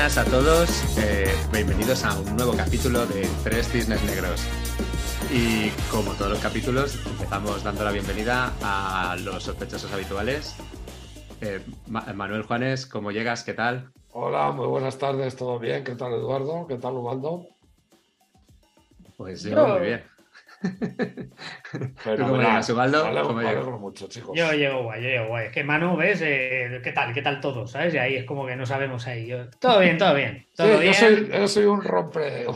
buenas a todos. Eh, bienvenidos a un nuevo capítulo de Tres Cisnes Negros. Y como todos los capítulos, empezamos dando la bienvenida a los sospechosos habituales. Eh, Manuel Juanes, ¿cómo llegas? ¿Qué tal? Hola, muy buenas tardes, ¿todo bien? ¿Qué tal Eduardo? ¿Qué tal Ubaldo? Pues yo muy bien. Pero cómo llegas, Ubaldo? Yo llego guay, yo llego guay. Es que Manu, ¿ves? Eh, ¿Qué tal? ¿Qué tal todo? ¿Sabes? Y ahí es como que no sabemos ahí. Yo- Todo bien, todo bien. Sí, yo, soy, yo soy un rompe,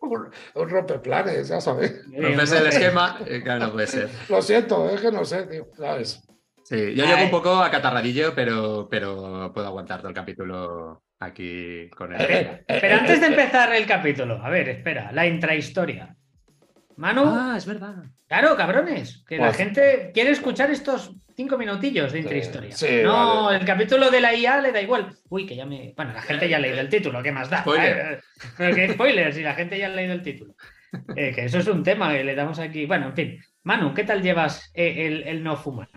un, un rompeplanes, ya. Bien, Rompes el esquema, eh, claro, no puede ser. Lo siento, es que no sé, tío, ¿sabes? Sí, yo Ay. llego un poco acatarradillo, pero, pero puedo aguantar todo el capítulo aquí con él. Eh, eh, Pero antes de empezar el capítulo, a ver, espera, la intrahistoria. Manu, Ah, es verdad. claro, cabrones, que la Pues- gente quiere escuchar estos cinco minutillos de intrahistoria. sí, no, vale. el capítulo de la IA le da igual. Uy, que ya me. Bueno, la gente ya ha leído el título, ¿qué más da? Spoiler. Eh, spoilers, si la gente ya ha leído el título. Eh, que eso es un tema que le damos aquí. Bueno, en fin. Manu, ¿qué tal llevas eh, el, el no fumar?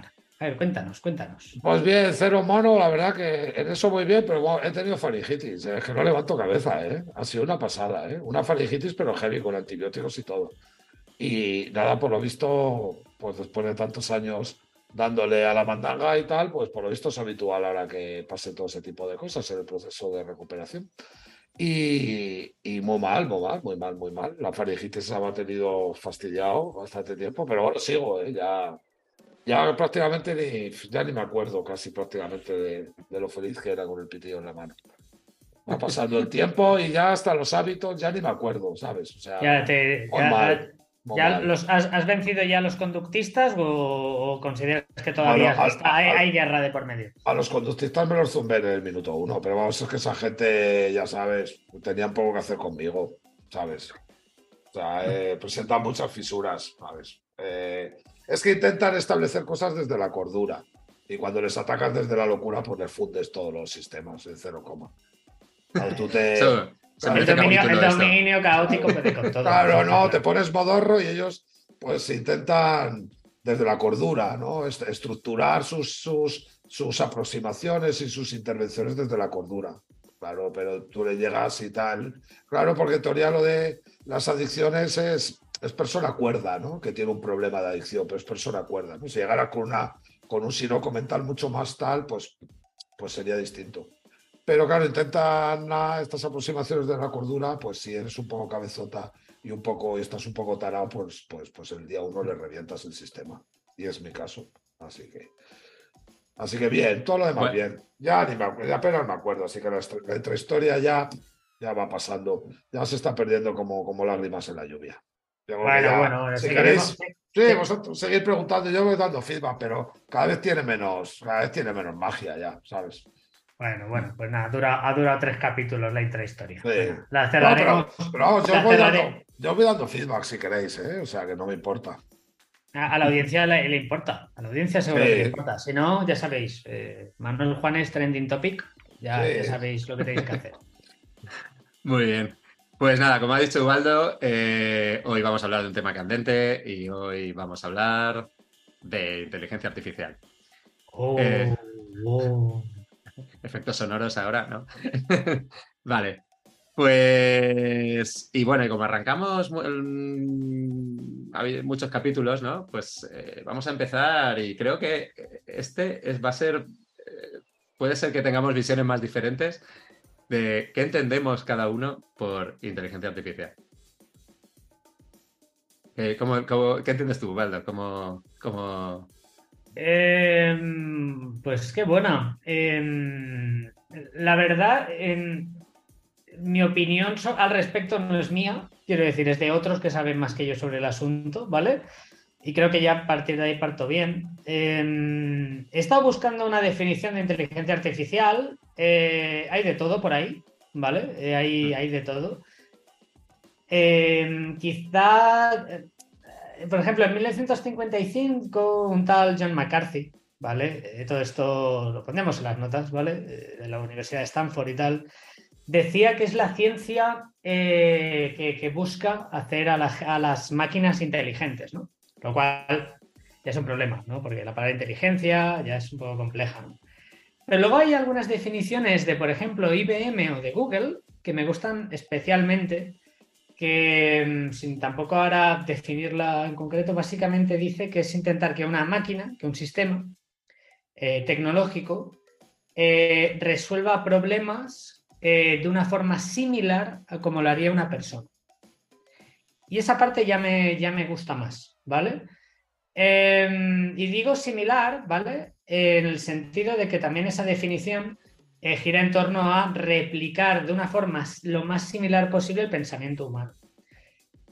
A ver, cuéntanos, cuéntanos. Pues bien, cero mono, la verdad que en eso muy bien, pero bueno, he tenido faringitis, eh, es que no levanto cabeza, ¿eh? Ha sido una pasada, ¿eh? Una faringitis, pero heavy, con antibióticos y todo. Y nada, por lo visto, pues después de tantos años dándole a la mandanga y tal, pues por lo visto es habitual ahora que pase todo ese tipo de cosas en el proceso de recuperación. Y, y muy mal, muy mal, muy mal, muy mal. La faringitis se me ha tenido fastidiado bastante tiempo, pero bueno, sigo, ¿eh? Ya, ya prácticamente ni, ya ni me acuerdo casi prácticamente de, de lo feliz que era con el pitillo en la mano. Va pasando el tiempo y ya hasta los hábitos ya ni me acuerdo, ¿sabes? O sea, Ya te. ya- ya los, has, has vencido ya a los conductistas o, o consideras que todavía Bueno, al- está- hay, al- hay guerra de por medio? A los conductistas me los zumbé en el minuto uno, pero vamos, es que esa gente, ya sabes, tenían poco que hacer conmigo, ¿sabes? O sea, eh, presentan muchas fisuras, ¿sabes? Eh, es que intentan establecer cosas desde la cordura y cuando les atacas desde la locura, pues les fundes todos los sistemas en cero coma. Claro, tú te- El dominio, el caótico con todo. Claro, no, te pones modorro y ellos pues intentan desde la cordura, ¿no? Est- Estructurar sus, sus, sus aproximaciones y sus intervenciones desde la cordura. Claro, pero tú le llegas y tal. Claro, porque en teoría lo de las adicciones es, es persona cuerda, ¿no? Que tiene un problema de adicción, pero es persona cuerda, ¿no? Si llegara con, una, con un sinoco mental mucho más tal, pues, pues sería distinto. Pero claro, intentan estas aproximaciones de la cordura, pues si eres un poco cabezota y un poco y estás un poco tarado, pues, pues, pues el día uno le revientas el sistema. Y es mi caso. Así que. Así que bien, todo lo demás Bueno. bien. Ya ni me acuerdo, ya apenas me acuerdo, así que la, la intrahistoria ya, ya va pasando, ya se está perdiendo como, como lágrimas en la lluvia. Yo Bueno, ya, bueno, si queréis, sí, vosotros seguid preguntando, yo voy dando feedback, pero cada vez tiene menos, cada vez tiene menos magia ya, ¿sabes? Bueno, bueno, pues nada, dura, ha durado tres capítulos la intrahistoria. Sí. La No, pero, pero vamos, yo, la os voy cerraré. dando, yo voy dando feedback si queréis, ¿eh? o sea que no me importa. A, a la audiencia le, le importa. A la audiencia seguro Sí. que le importa. Si no, ya sabéis, eh, Manuel Juanes trending topic. Ya, Sí. ya sabéis lo que tenéis que hacer. Muy bien. Pues nada, como ha dicho Ubaldo, eh, hoy vamos a hablar de un tema candente y hoy vamos a hablar de inteligencia artificial. Oh, Eh. oh. Efectos sonoros ahora, ¿no? vale. Pues, y bueno, y como arrancamos mm, ha habido muchos capítulos, ¿no? Pues eh, vamos a empezar y creo que este es, va a ser, eh, puede ser que tengamos visiones más diferentes de qué entendemos cada uno por inteligencia artificial. Eh, ¿cómo- cómo- qué entiendes tú, Valdo? ¿Cómo, cómo... Em, pues qué buena. Em, la verdad, em, mi opinión al respecto no es mía, quiero decir, es de otros que saben más que yo sobre el asunto, ¿vale? Y creo que ya a partir de ahí parto bien. Em, he estado buscando una definición de inteligencia artificial. eh, hay de todo por ahí, ¿vale? Eh, hay, hay de todo. Quizá por ejemplo, en 1955, un tal John McCarthy, ¿vale? Eh, todo esto lo ponemos en las notas, ¿vale? Eh, de la Universidad de Stanford y tal. Decía que es la ciencia eh, que, busca hacer a, a las máquinas inteligentes, ¿no? Lo cual ya es un problema, ¿no? Porque la palabra inteligencia ya es un poco compleja, ¿no? Pero luego hay algunas definiciones de, por ejemplo, IBM o de Google que me gustan especialmente, que mm, sin tampoco ahora definirla en concreto, básicamente dice que es intentar que una máquina, que un sistema eh, tecnológico eh, resuelva problemas eh, de una forma similar a como lo haría una persona. Y esa parte ya me, ya me gusta más, ¿vale? Em, y digo similar, ¿vale? En el sentido de que también esa definición eh, gira en torno a replicar de una forma lo más similar posible el pensamiento humano.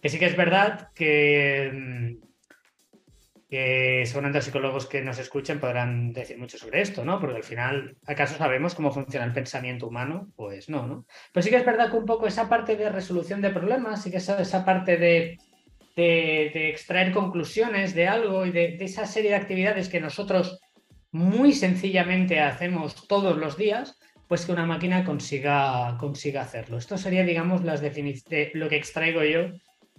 Que sí que es verdad que, mm, que seguramente los psicólogos que nos escuchen podrán decir mucho sobre esto, ¿no? Porque al final, ¿acaso sabemos cómo funciona el pensamiento humano? Pues no, ¿no? Pero sí que es verdad que un poco esa parte de resolución de problemas, sí que esa, esa parte de, de, extraer conclusiones de algo y de, de esa serie de actividades que nosotros muy sencillamente hacemos todos los días, pues que una máquina consiga, consiga hacerlo. Esto sería, digamos, las lo que extraigo yo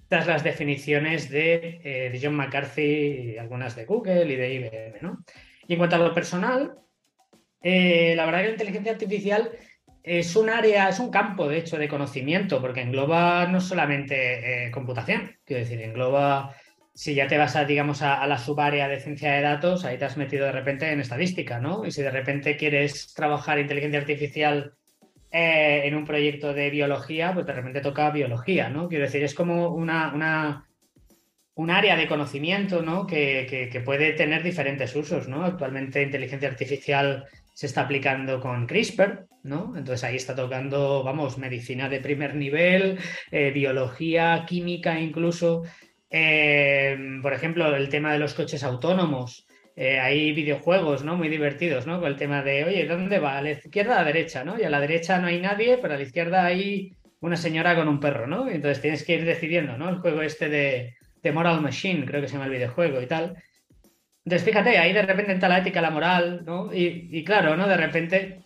tras las definiciones de, eh, de, John McCarthy, algunas de Google y de IBM. ¿no? Y en cuanto a lo personal, eh, la verdad que la inteligencia artificial es un área, es un campo, de hecho, de conocimiento, porque engloba no solamente eh, computación, quiero decir, engloba si ya te vas a, digamos, a, la subárea de ciencia de datos, ahí te has metido de repente en estadística, ¿no? Y si de repente quieres trabajar inteligencia artificial eh, en un proyecto de biología, pues de repente toca biología, ¿no? Quiero decir, es como una, una un área de conocimiento, ¿no? Que, que, puede tener diferentes usos, ¿no? Actualmente inteligencia artificial se está aplicando con CRISPR, ¿no? Entonces ahí está tocando, vamos, medicina de primer nivel, eh, biología, química incluso. Em, por ejemplo, el tema de los coches autónomos. Eh, hay videojuegos ¿no? muy divertidos, ¿no? Con el tema de, oye, ¿dónde va? ¿A la izquierda a la derecha? ¿no? Y a la derecha no hay nadie, pero a la izquierda hay una señora con un perro, ¿no? entonces tienes que ir decidiendo, ¿no? El juego este de, Moral Machine, creo que se llama el videojuego y tal. Entonces, fíjate, ahí de repente entra la ética, la moral, ¿no? Y, claro, ¿no? De repente,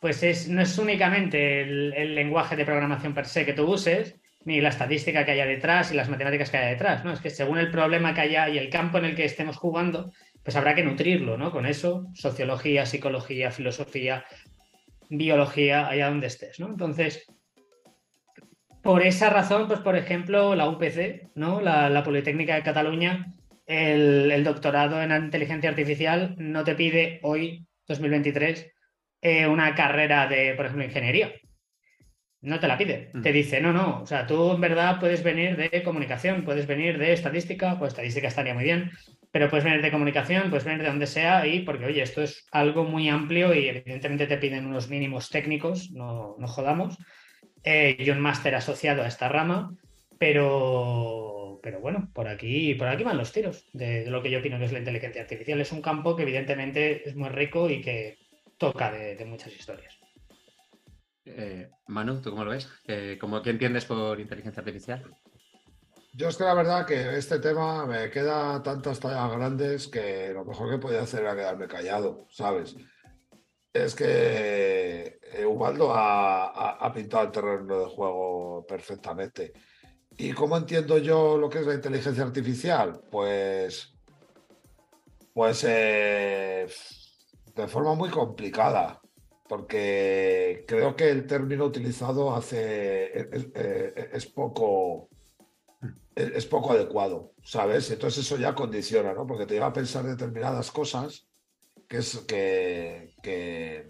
pues es, no es únicamente el lenguaje de programación per se que tú uses, ni la estadística que haya detrás y las matemáticas que haya detrás, ¿no? Es que según el problema que haya y el campo en el que estemos jugando, pues habrá que nutrirlo, ¿no? Con eso, sociología, psicología, filosofía, biología, allá donde estés, ¿no? Entonces, por esa razón, pues por ejemplo, la UPC, ¿no? La, Politécnica de Cataluña, el, doctorado en inteligencia artificial no te pide hoy, 2023, eh, una carrera de, por ejemplo, ingeniería no te la pide. Mm. Te dice, no, no, o sea, tú en verdad puedes venir de comunicación, puedes venir de estadística, pues estadística estaría muy bien, pero puedes venir de comunicación, puedes venir de donde sea y porque, oye, esto es algo muy amplio y evidentemente te piden unos mínimos técnicos, no, no jodamos. Eh, y un máster asociado a esta rama, pero, pero bueno, por aquí, por aquí van los tiros de, lo que yo opino que es la inteligencia artificial. Es un campo que evidentemente es muy rico y que toca de muchas historias. Eh, Manu, ¿tú cómo lo ves? ¿cómo, ¿Qué entiendes por inteligencia artificial? Yo es que la verdad que este tema me queda tantas tallas grandes que lo mejor que podía hacer era quedarme callado, ¿sabes? Es que eh, Ubaldo ha, pintado el terreno de juego perfectamente. ¿Y cómo entiendo yo lo que es la inteligencia artificial? Pues, pues eh, de forma muy complicada porque creo que el término utilizado hace es, poco es, poco adecuado, ¿sabes? Entonces eso ya condiciona, ¿no? Porque te lleva a pensar determinadas cosas que es que, que,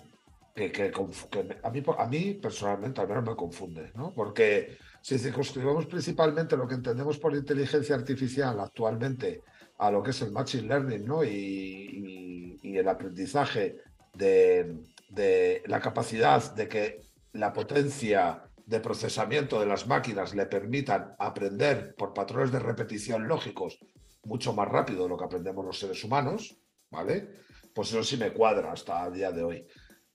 a, mí, a mí personalmente al menos me confunde, ¿no? Porque si circunscribimos principalmente lo que entendemos por inteligencia artificial actualmente a lo que es el machine learning, ¿no? y el aprendizaje de, de la capacidad de que la potencia de procesamiento de las máquinas le permitan aprender por patrones de repetición lógicos mucho más rápido de lo que aprendemos los seres humanos, ¿vale? Pues eso sí me cuadra hasta el día de hoy.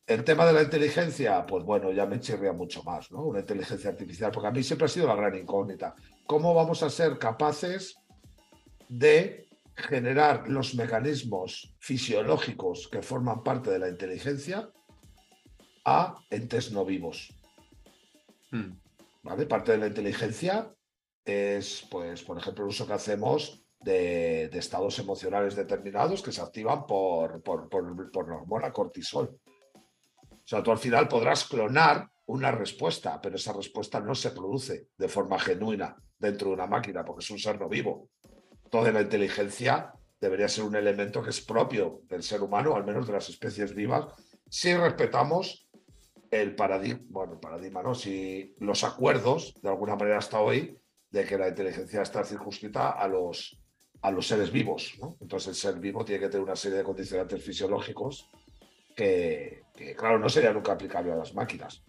El tema de la inteligencia, pues bueno, ya me chirría mucho más, ¿no? Una inteligencia artificial, porque a mí siempre ha sido la gran incógnita. ¿Cómo vamos a ser capaces de generar los mecanismos fisiológicos que forman parte de la inteligencia a entes no vivos. Hmm. ¿Vale? Parte de la inteligencia es, pues, por ejemplo, el uso que hacemos de, estados emocionales determinados que se activan por, por, por, la hormona cortisol. O sea, tú al final podrás clonar una respuesta, pero esa respuesta no se produce de forma genuina dentro de una máquina, porque es un ser no vivo. Toda la inteligencia debería ser un elemento que es propio del ser humano, al menos de las especies vivas, si respetamos el paradigma, bueno, paradigma, ¿no? Si los acuerdos, de alguna manera hasta hoy, de que la inteligencia está circunscrita a los, a los seres vivos, ¿no? Entonces el ser vivo tiene que tener una serie de condicionantes fisiológicos que, que claro, no sería nunca aplicable a las máquinas.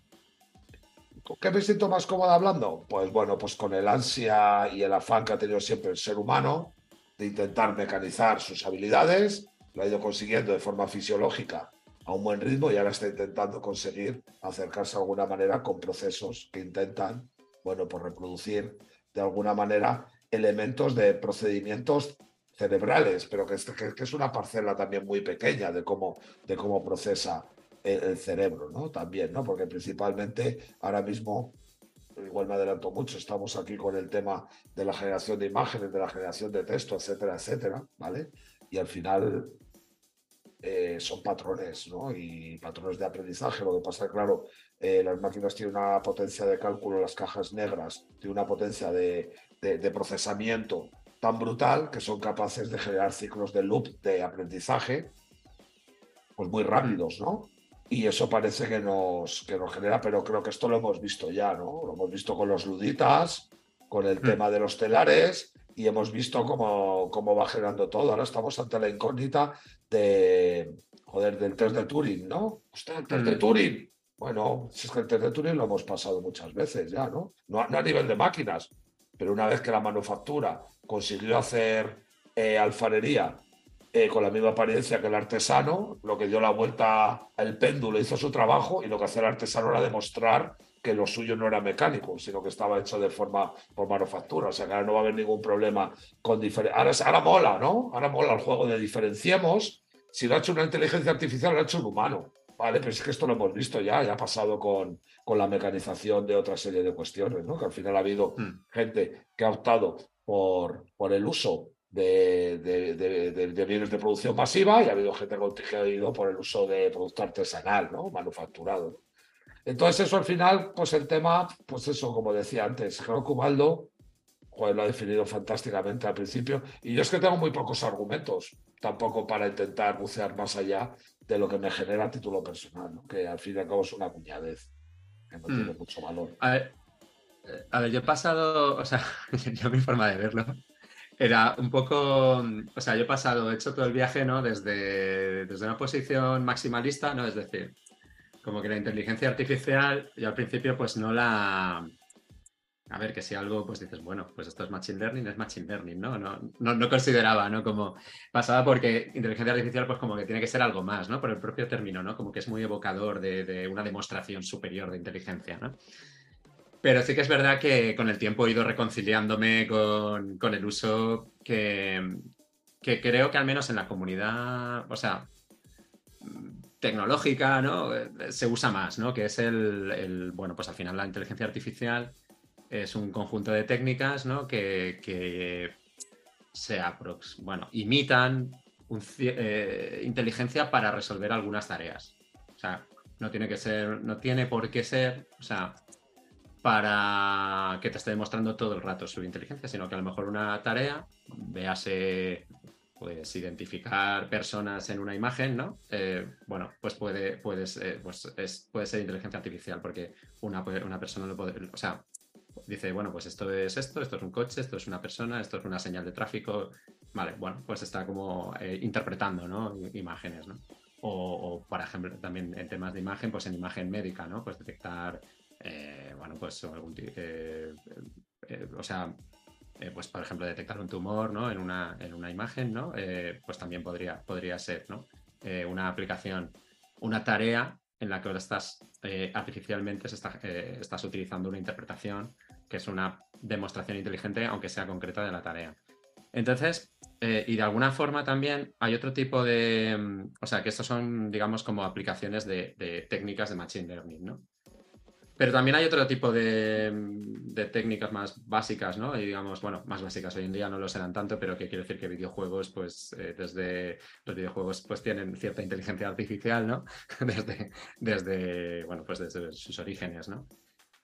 ¿Con qué me siento más cómodo hablando? Pues bueno, pues con el ansia y el afán que ha tenido siempre el ser humano de intentar mecanizar sus habilidades, lo ha ido consiguiendo de forma fisiológica a un buen ritmo y ahora está intentando conseguir acercarse de alguna manera con procesos que intentan, bueno, pues reproducir de alguna manera elementos de procedimientos cerebrales, pero que es, que es una parcela también muy pequeña de cómo, de cómo procesa el, cerebro, ¿no? También, ¿no? Porque principalmente ahora mismo, igual me adelanto mucho, estamos aquí con el tema de la generación de imágenes, de la generación de texto, etcétera, etcétera, ¿vale? Y al final eh, son patrones, ¿no? Y patrones de aprendizaje. Lo que pasa, claro, eh, las máquinas tienen una potencia de cálculo, las cajas negras, tienen una potencia de, de procesamiento tan brutal que son capaces de generar ciclos de loop de aprendizaje pues muy rápidos, ¿no? Y eso parece que nos, que nos genera, pero creo que esto lo hemos visto ya, ¿no? Lo hemos visto con los luditas, con el mm. tema de los telares, y hemos visto cómo, cómo va generando todo. Ahora estamos ante la incógnita de, joder, del test de Turing, ¿no? Usted, el test de. Turing. Bueno, si es que el test de Turing lo hemos pasado muchas veces ya, ¿no? No, a nivel de máquinas, pero una vez que la manufactura consiguió hacer eh, alfarería eh, con la misma apariencia que el artesano, lo que dio la vuelta al péndulo hizo su trabajo y lo que hacía el artesano era demostrar que lo suyo no era mecánico, sino que estaba hecho de forma por manufactura. O sea que ahora no va a haber ningún problema con diferencia. Ahora, ahora mola, ¿no? Ahora mola el juego de diferenciemos. Si lo ha hecho una inteligencia artificial, lo ha hecho un humano. Vale, pero es que esto lo hemos visto ya, ya ha pasado con, con la mecanización de otra serie de cuestiones, ¿no? Que al final ha habido hmm. gente que ha optado por, por el uso de, bienes de producción masiva y ha habido gente que ha ido por el uso de producto artesanal, ¿no? manufacturado. Entonces eso al final, pues el tema, pues eso, como decía antes, creo que Ubaldo lo ha definido fantásticamente al principio y yo es que tengo muy pocos argumentos tampoco para intentar bucear más allá de lo que me genera a título personal, que al fin y al cabo es una cuñadez que no tiene mm. mucho valor. A ver, eh, a ver, yo he pasado, o sea, yo mi forma de verlo era un poco, o sea, yo he pasado, he hecho todo el viaje, ¿no? Desde, desde una posición maximalista, ¿no? Es decir, como que la inteligencia artificial, yo al principio pues no la... A ver, que si algo, pues dices, bueno, pues esto es Machine Learning, es Machine Learning, ¿no? No, no, consideraba, ¿no? Como pasaba porque inteligencia artificial, pues como que tiene que ser algo más, ¿no? Por el propio término, ¿no? Como que es muy evocador de, de una demostración superior de inteligencia, ¿no? Pero sí que es verdad que con el tiempo he ido reconciliándome con, el uso que, que, creo que al menos en la comunidad, o sea, tecnológica, ¿no? Se usa más, ¿no? Que es el, bueno, pues al final la inteligencia artificial es un conjunto de técnicas, ¿no? Que, que se bueno, imitan eh, inteligencia para resolver algunas tareas. O sea, no tiene que ser, no tiene por qué ser, o sea, para que te esté demostrando todo el rato su inteligencia, sino que a lo mejor una tarea, véase, pues identificar personas en una imagen, ¿no? Eh, bueno, pues puede, puedes, pues es, puede ser inteligencia artificial, porque una, una persona lo puede, o sea, dice, bueno, pues esto es esto, esto es un coche, esto es una persona, esto es una señal de tráfico, vale, bueno, pues está como eh, interpretando, ¿no? Imágenes, ¿no? O, por ejemplo, también en temas de imagen, pues en imagen médica, ¿no? Pues detectar eh, bueno, pues eh, o sea, pues por ejemplo detectar un tumor ¿no? en, una, en una imagen, ¿no? pues también podría, podría ser ¿no? una aplicación, una tarea en la que ahora estás artificialmente estás utilizando una interpretación que es una demostración inteligente, aunque sea concreta de la tarea. Entonces, y de alguna forma también hay otro tipo de, mm, o sea, que estos son, digamos, como aplicaciones de, técnicas de Machine Learning, ¿no? Pero también hay otro tipo de, de, técnicas más básicas, ¿no? Y digamos, bueno, más básicas hoy en día no lo serán tanto, pero que quiero decir que videojuegos, pues eh, desde los videojuegos, pues tienen cierta inteligencia artificial, ¿no? desde, desde, bueno, pues desde sus orígenes, ¿no?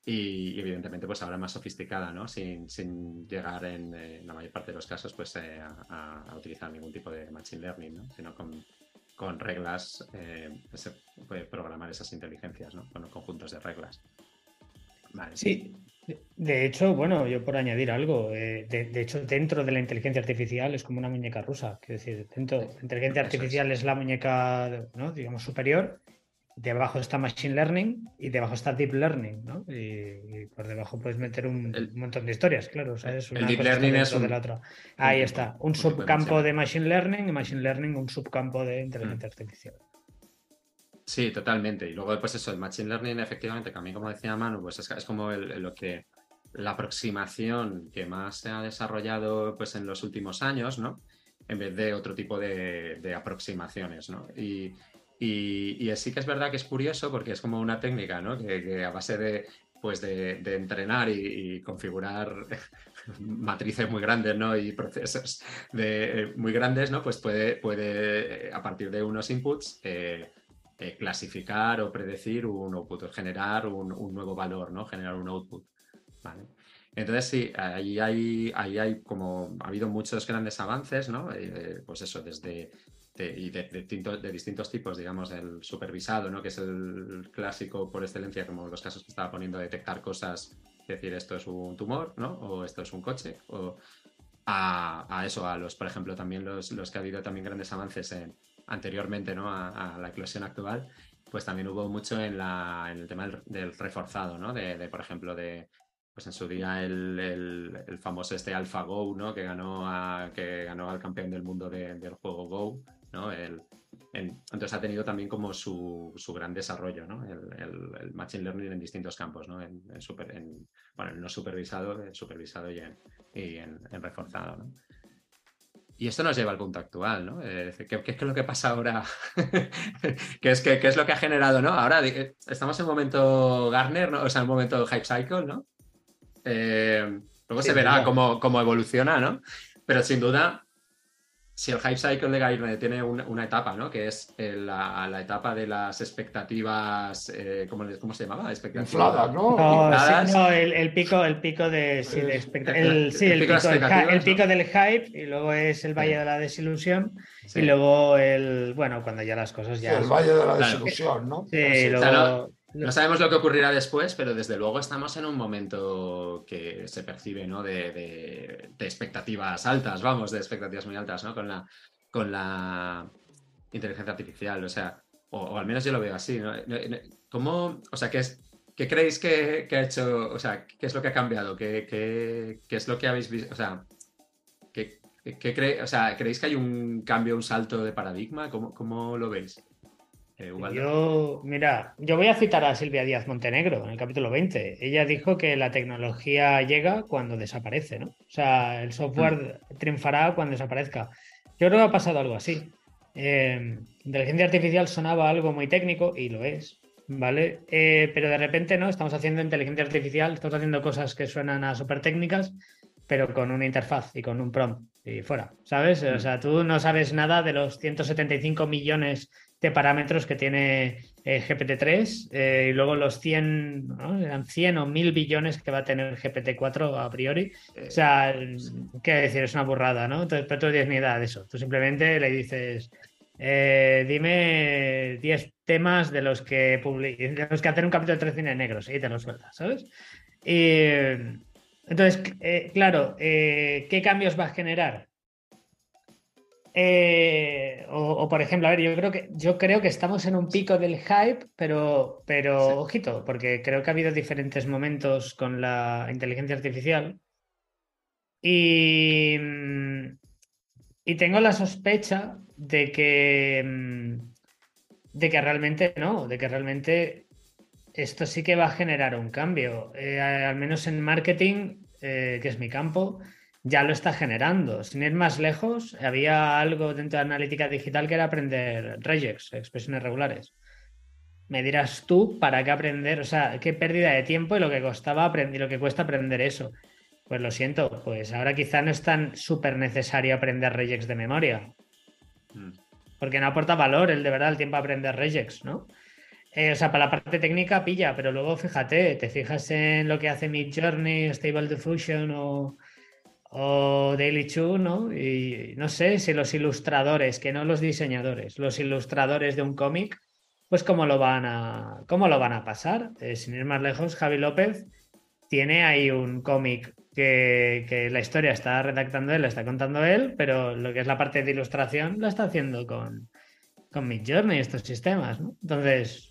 Y, evidentemente, pues ahora más sofisticada, ¿no? Sin, sin llegar en, eh, la mayor parte de los casos, pues eh, a, a, utilizar ningún tipo de machine learning, ¿no? Sino con, con reglas, se puede programar esas inteligencias, ¿no? Con conjuntos de reglas. Sí, de hecho, bueno, yo por añadir algo, eh, de, hecho, dentro de la inteligencia artificial es como una muñeca rusa. Quiero decir, dentro de la inteligencia artificial es. la muñeca, ¿no? digamos, superior. Debajo está Machine Learning y debajo está Deep Learning, ¿no? Y, por debajo puedes meter un, montón de historias, claro. el Deep Learning es un, de la otra. Ahí está, un subcampo de Machine Learning y Machine Learning un subcampo de inteligencia mm. artificial. Sí, totalmente. Y luego, pues eso, el Machine Learning, efectivamente, que a mí, como decía Manu, pues es, como lo que la aproximación que más se ha desarrollado pues, en los últimos años, ¿no? En vez de otro tipo de, aproximaciones, ¿no? Y, y, sí que es verdad que es curioso porque es como una técnica, ¿no? Que, a base de, pues de, entrenar y, configurar matrices muy grandes, ¿no? Y procesos de, muy grandes, ¿no? Pues puede, puede a partir de unos inputs, eh, eh, clasificar o predecir un output, generar un, nuevo valor, ¿no? Generar un output. Entonces, sí, ahí hay, ahí hay como, ha habido muchos grandes avances, ¿no? Eh, pues eso, desde, y de, distintos, de, distintos tipos, digamos, el supervisado, ¿no? Que es el clásico por excelencia, como los casos que estaba poniendo, detectar cosas, decir, esto es un tumor, ¿no? O esto es un coche, o a, eso, a los, por ejemplo, también los, los que ha habido también grandes avances en, anteriormente ¿no? a, la eclosión actual, pues también hubo mucho en, la, en el tema del, reforzado, ¿no? De, por ejemplo, de pues en su día el, el, famoso este AlphaGo, ¿no? Que ganó, a, que ganó al campeón del mundo del juego Go, ¿no? El, entonces ha tenido también como su, su gran desarrollo, ¿no? El, Machine Learning en distintos campos, ¿no? En, super, en, bueno, no supervisado, en supervisado y en, y en reforzado, ¿no? Y esto nos lleva al punto actual, ¿no? Eh, ¿qué, es lo que pasa ahora? ¿Qué, es, qué, es lo que ha generado, ¿no? Ahora eh, estamos en un momento Garner, ¿no? O sea, en un momento Hype Cycle, ¿no? Eh, luego se verá cómo, cómo, evoluciona, ¿no? Pero sin duda, si el hype cycle de Gartner tiene una, etapa, ¿no? Que es eh, la, etapa de las expectativas, eh, ¿cómo, se llamaba? Expectativas. Infladas, ¿no? No, el, pico, el pico de, sí, el, sí, el, pico, del hype y luego es el valle de la desilusión y luego el, bueno, cuando ya las cosas ya... el valle de la desilusión, ¿no? Sí, luego... No sabemos lo que ocurrirá después, pero desde luego estamos en un momento que se percibe ¿no? de, expectativas altas, vamos, de expectativas muy altas, ¿no? Con la, con la inteligencia artificial, o sea, o, al menos yo lo veo así, ¿no? ¿Cómo, o sea, qué, es, qué creéis que, ha hecho, o sea, qué es lo que ha cambiado? ¿Qué, qué, es lo que habéis visto? O sea, ¿qué, o sea, ¿creéis que hay un cambio, un salto de paradigma? ¿Cómo, cómo lo veis? Eh, yo, mira, yo voy a citar a Silvia Díaz Montenegro en el capítulo 20. Ella dijo que la tecnología llega cuando desaparece, ¿no? O sea, el software mm. triunfará cuando desaparezca. Yo creo que ha pasado algo así. Eh, inteligencia artificial sonaba algo muy técnico y lo es, ¿vale? Eh, pero de repente, ¿no? Estamos haciendo inteligencia artificial, estamos haciendo cosas que suenan a súper técnicas, pero con una interfaz y con un prompt y fuera, ¿sabes? O mm. sea, tú no sabes nada de los 175 millones de parámetros que tiene eh, GPT-3 eh, y luego los 100, eran 100 o 1000 billones que va a tener GPT-4 a priori. O sea, qué decir, es una burrada, ¿no? Entonces, pero tú no tienes ni idea de eso. Tú simplemente le dices, eh, dime 10 temas de los que de los que hacer un capítulo de tres cines negros y te lo sueltas, ¿sabes? Y, entonces, claro, ¿qué cambios va a generar? Eh, o, por ejemplo, a ver, yo creo que yo creo que estamos en un pico del hype, pero, pero ojito, porque creo que ha habido diferentes momentos con la inteligencia artificial. Y, mm, y tengo la sospecha de que, mm, de que realmente no, de que realmente esto sí que va a generar un cambio. Eh, al menos en marketing, eh, que es mi campo ya lo está generando. Sin ir más lejos, había algo dentro de analítica digital que era aprender regex, expresiones regulares. me dirás tú para qué aprender, o sea, qué pérdida de tiempo y lo que costaba aprender, lo que cuesta aprender eso. Pues lo siento, pues ahora quizá no es tan súper necesario aprender regex de memoria. Mm. Porque no aporta valor el de verdad el tiempo a aprender regex, ¿no? Eh, o sea, para la parte técnica pilla, pero luego fíjate, te fijas en lo que hace Mid Journey, Stable Diffusion o, o Daily Chu, ¿no? Y no sé si los ilustradores, que no los diseñadores, los ilustradores de un cómic, pues cómo lo van a, cómo lo van a pasar. Eh, sin ir más lejos, Javi López tiene ahí un cómic que, que, la historia está redactando él, la está contando él, pero lo que es la parte de ilustración la está haciendo con, con Mid Journey, estos sistemas, ¿no? Entonces,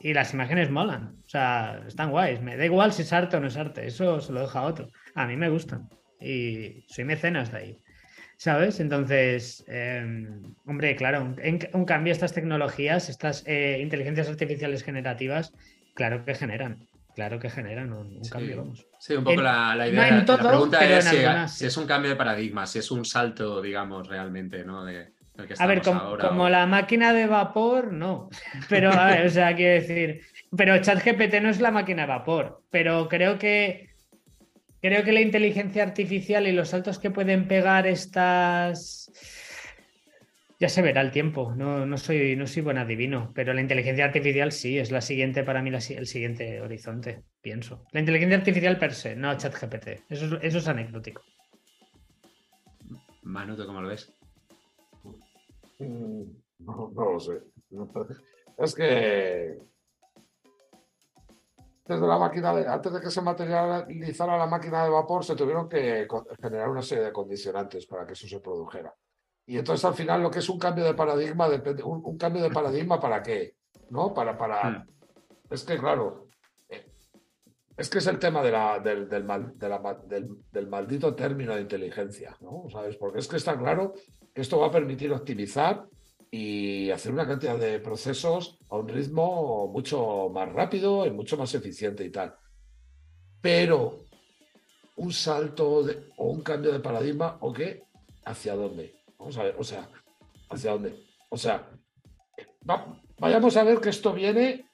y las imágenes molan. O sea, están guays. Me da igual si es arte o no es arte. Eso se lo deja a otro. A mí me gustan. Y soy mecenas de ahí. ¿Sabes? Entonces, em, hombre, claro, un, cambio estas tecnologías, estas eh, inteligencias artificiales generativas, claro que generan. Claro que generan un, cambio, vamos. Sí, un poco la, idea. la pregunta es si, es un cambio de paradigma, si es un salto, digamos, realmente, ¿no? De, a ver, como, la máquina de vapor, no. Pero, a ver, o sea, quiero decir, pero ChatGPT no es la máquina de vapor, pero creo que creo que la inteligencia artificial y los saltos que pueden pegar estas ya se verá el tiempo. No, no soy, no soy buen adivino, pero la inteligencia artificial sí es la siguiente para mí, el siguiente horizonte, pienso. La inteligencia artificial per se, no ChatGPT. Eso, eso es anecdótico. Manu, ¿tú cómo lo ves? Mm, no, lo sé. Es que desde la máquina antes de que se materializara la máquina de vapor, se tuvieron que generar una serie de condicionantes para que eso se produjera. Y entonces al final lo que es un cambio de paradigma depende, un, cambio de paradigma para qué, ¿no? Para, para. Hmm. Es que claro, eh, es que es el tema de la, del, del, del, del, maldito término de inteligencia, ¿no? ¿Sabes? Porque es que está claro esto va a permitir optimizar y hacer una cantidad de procesos a un ritmo mucho más rápido y mucho más eficiente y tal. Pero un salto o un cambio de paradigma o qué, ¿hacia dónde? Vamos a ver, o sea, ¿hacia dónde? O sea, vayamos a ver que esto viene,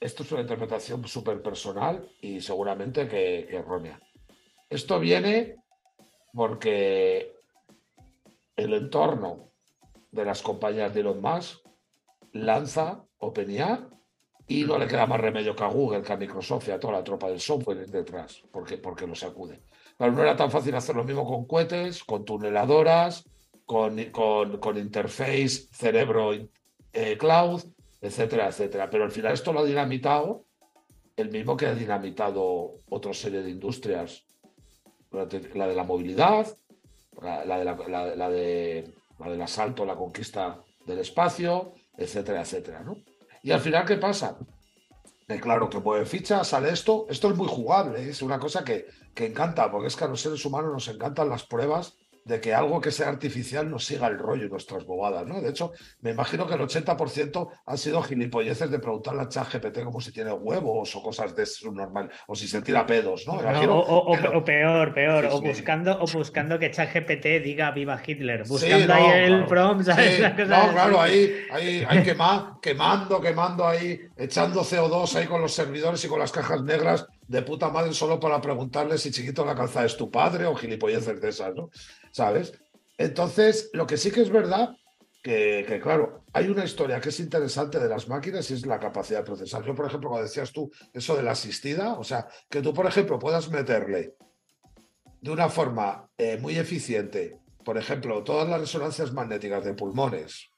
esto es una interpretación súper personal y seguramente que errónea. Esto viene porque el entorno de las compañías de Elon Musk lanza OpenAI y no le queda más remedio que a Google, que a Microsoft y a toda la tropa del software detrás, porque, porque lo sacude. Pero no era tan fácil hacer lo mismo con cohetes, con tuneladoras, con, con, interface cerebro eh, cloud, etcétera, etcétera. Pero al final esto lo ha dinamitado el mismo que ha dinamitado otra serie de industrias, la de la movilidad, la, de la, de, la del asalto, la conquista del espacio, etcétera, etcétera. ¿no? Y al final, ¿qué pasa? Que claro, que mueve ficha, sale esto. Esto es muy jugable, ¿eh? es una cosa que, que encanta, porque es que a los seres humanos nos encantan las pruebas de que algo que sea artificial nos siga el rollo y nuestras bobadas, ¿no? De hecho, me imagino que el 80% han sido gilipolleces de preguntarle a ChatGPT como si tiene huevos o cosas de eso normal, o si se tira pedos, ¿no? o, peor, peor, o, buscando, o buscando que ChatGPT diga viva Hitler, buscando ahí el prompt, ¿sabes? no, claro, ahí, ahí, ahí quemando, quemando ahí, echando CO2 ahí con los servidores y con las cajas negras de puta madre solo para preguntarle si chiquito la calza es tu padre o gilipolleces de esas, ¿no? ¿Sabes? Entonces, lo que sí que es verdad, que, claro, hay una historia que es interesante de las máquinas y es la capacidad de procesar. Yo, por ejemplo, cuando decías tú eso de la asistida, o sea, que tú, por ejemplo, puedas meterle de una forma eh, muy eficiente, por ejemplo, todas las resonancias magnéticas de pulmones,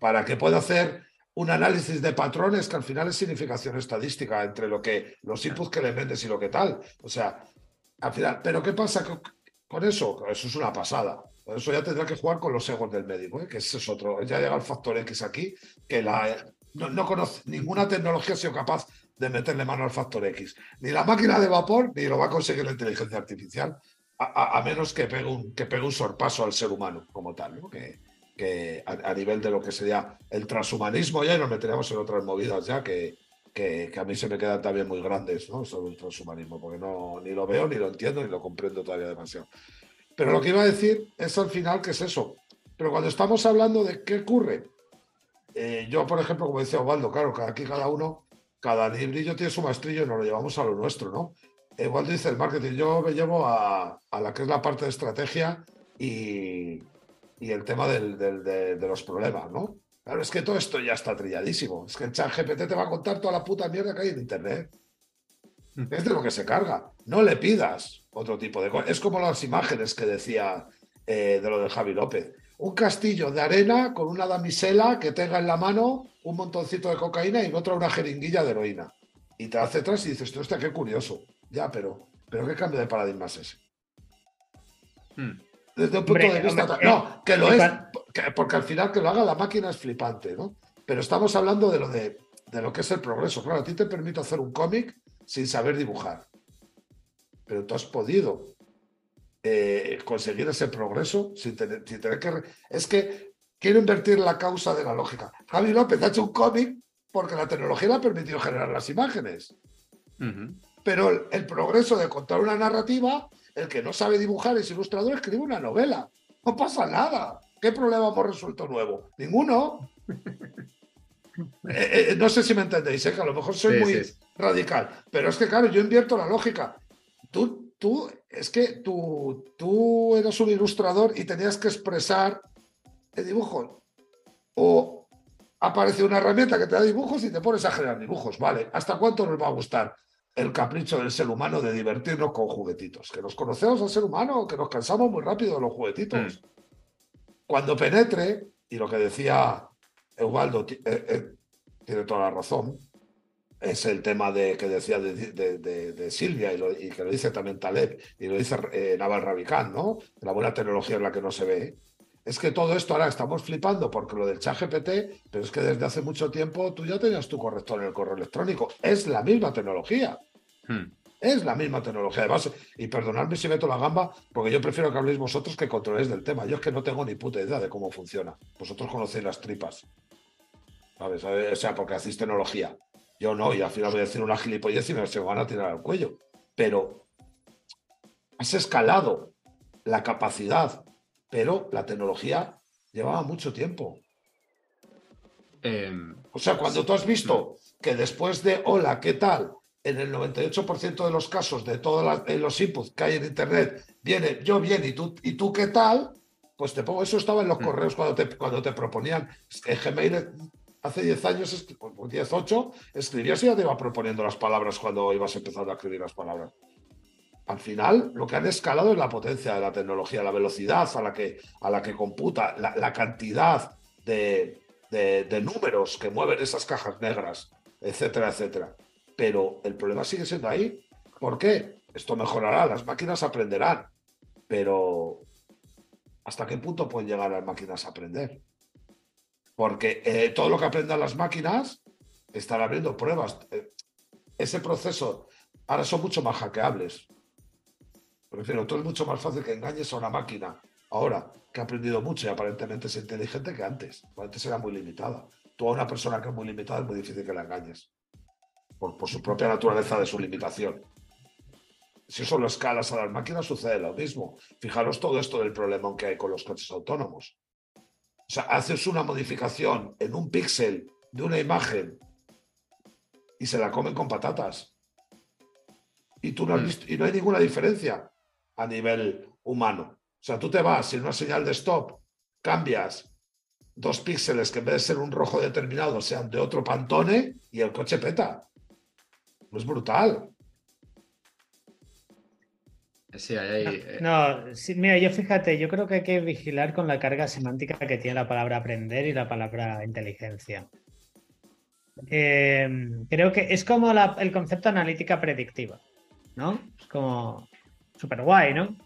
para que pueda hacer un análisis de patrones que al final es significación estadística entre lo que los inputs que le vendes y lo que tal. O sea, al final, pero ¿qué pasa? Con eso, eso es una pasada. Por eso ya tendrá que jugar con los egos del médico, ¿eh? que ese es otro. Ya llega el factor X aquí, que la, no, conoce, ninguna tecnología ha sido capaz de meterle mano al factor X. Ni la máquina de vapor, ni lo va a conseguir la inteligencia artificial, a, menos que pegue, un, que pegue un sorpaso al ser humano como tal, que, que a, nivel de lo que sería el transhumanismo ya y nos meteríamos en otras movidas ya que, que, a mí se me quedan también muy grandes, ¿no? Sobre el transhumanismo, porque no, ni lo veo, ni lo entiendo, ni lo comprendo todavía demasiado. Pero lo que iba a decir es al final que es eso. Pero cuando estamos hablando de qué ocurre, eh, yo, por ejemplo, como decía Osvaldo, claro, aquí cada uno, cada librillo tiene su maestrillo y nos lo llevamos a lo nuestro, ¿no? Osvaldo dice el marketing, yo me llevo a, la que es la parte de estrategia y, el tema de, los problemas, ¿no? Claro, es que todo esto ya está trilladísimo. Es que el chat GPT te va a contar toda la puta mierda que hay en Internet. Mm. Es de lo que se carga. No le pidas otro tipo de cosas. Es como las imágenes que decía eh, de lo de Javi López un castillo de arena con una damisela que tenga en la mano un montoncito de cocaína y otra una jeringuilla de heroína. Y te hace atrás y dices, hostia, qué curioso. Ya, pero, pero qué cambio de paradigma es ese. Hmm. Desde un punto de vista. no, que lo es, porque al final que lo haga la máquina es flipante, ¿no? Pero estamos hablando de lo, de, de lo que es el progreso. Claro, a ti te permite hacer un cómic sin saber dibujar. Pero tú has podido eh, conseguir ese progreso sin tener, que... Es que quiero invertir la causa de la lógica. Javi López ha hecho un cómic porque la tecnología le ha permitido generar las imágenes. Pero el, progreso de contar una narrativa, el que no sabe dibujar es ilustrador, escribe una novela. No pasa nada. ¿Qué problema hemos resuelto nuevo? Ninguno. Eh, eh, no sé si me entendéis, que a lo mejor soy muy radical, pero es que, claro, yo invierto la lógica. Tú tú, es que tú, tú eras un ilustrador y tenías que expresar el dibujo. O aparece una herramienta que te da dibujos y te pones a generar dibujos. Vale, ¿hasta cuánto nos va a gustar el capricho del ser humano de divertirnos con juguetitos? Que nos conocemos al ser humano, que nos cansamos muy rápido de los juguetitos. Mm. Cuando penetre, y lo que decía Eubaldo eh, eh, tiene toda la razón, es el tema de, que decía de, Silvia y, que lo dice también Taleb y lo dice eh, Naval Ravikant, ¿no? La buena tecnología es la que no se ve. Es que todo esto ahora estamos flipando porque lo del chat GPT, pero es que desde hace mucho tiempo tú ya tenías tu corrector en el correo electrónico. Es la misma tecnología. Hmm. Es la misma tecnología. Además, y perdonadme si meto la gamba, porque yo prefiero que habléis vosotros que controléis del tema. Yo es que no tengo ni puta idea de cómo funciona. Vosotros conocéis las tripas. ¿Sabes? O sea, porque hacéis tecnología. Yo no, y al final voy a decir una gilipollez y me se van a tirar al cuello. Pero has escalado la capacidad, pero la tecnología llevaba mucho tiempo. Em, o sea, cuando tú has visto que después de hola, ¿qué tal? En el 98% de los casos de todos los inputs que hay en Internet, viene yo bien y tú, y tú qué tal, pues te pongo, eso estaba en los mm. correos cuando te, cuando te proponían. En Gmail hace 10 años, 10, 8, escribías y ya te iba proponiendo las palabras cuando ibas empezando a escribir las palabras. Al final, lo que han escalado es la potencia de la tecnología, la velocidad a la que, a la que computa, la, cantidad de, de, números que mueven esas cajas negras, etcétera, etcétera. Pero el problema sigue siendo ahí. ¿Por qué? Esto mejorará, las máquinas aprenderán, pero ¿hasta qué punto pueden llegar las máquinas a aprender? porque eh, todo lo que aprendan las máquinas están abriendo pruebas. Eh, ese proceso ahora son mucho más hackeables. Prefiero, todo es mucho más fácil que engañes a una máquina ahora que ha aprendido mucho y aparentemente es inteligente que antes. Antes era muy limitada. Tú a una persona que es muy limitada es muy difícil que la engañes. Por, por su propia naturaleza de su limitación. Si eso lo escalas a las máquinas, sucede lo mismo. Fijaros todo esto del problema que hay con los coches autónomos. O sea, haces una modificación en un píxel de una imagen y se la comen con patatas. Y tú no has mm. visto, y no hay ninguna diferencia a nivel humano. O sea, tú te vas y en una señal de stop cambias dos píxeles que en vez de ser un rojo determinado sean de otro pantone y el coche peta. No es brutal. Sí, eh, No, mira, yo fíjate, yo creo que hay que vigilar con la carga semántica que tiene la palabra aprender y la palabra inteligencia. Em, creo que es como el concepto analítica predictiva, ¿no? Es como súper guay, ¿no?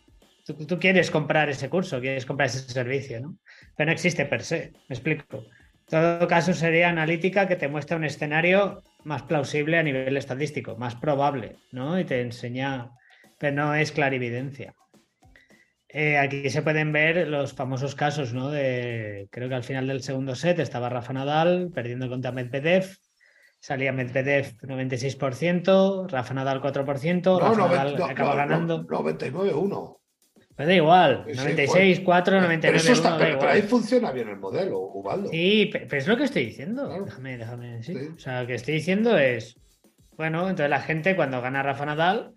Tú, quieres comprar ese curso, quieres comprar ese servicio, ¿no? Pero no existe per se, me explico. En todo caso sería analítica que te muestra un escenario más plausible a nivel estadístico, más probable, ¿no? Y te enseña pero no es clarividencia. Eh, aquí se pueden ver los famosos casos, ¿no? De, creo que al final del segundo set estaba Rafa Nadal perdiendo contra Medvedev, salía Medvedev 96%, Rafa Nadal 4%, Rafa Nadal acaba ganando. 99-1. Pero da igual, Sí, sí, 96, 4, Pero 99, eso está, 1, da pero, pero ahí funciona bien el modelo, Ubaldo. Sí, pe- pero es lo que estoy diciendo. Claro. Déjame, déjame. sí. Sí. O sea, lo que estoy diciendo es. Bueno, entonces la gente cuando gana Rafa Nadal.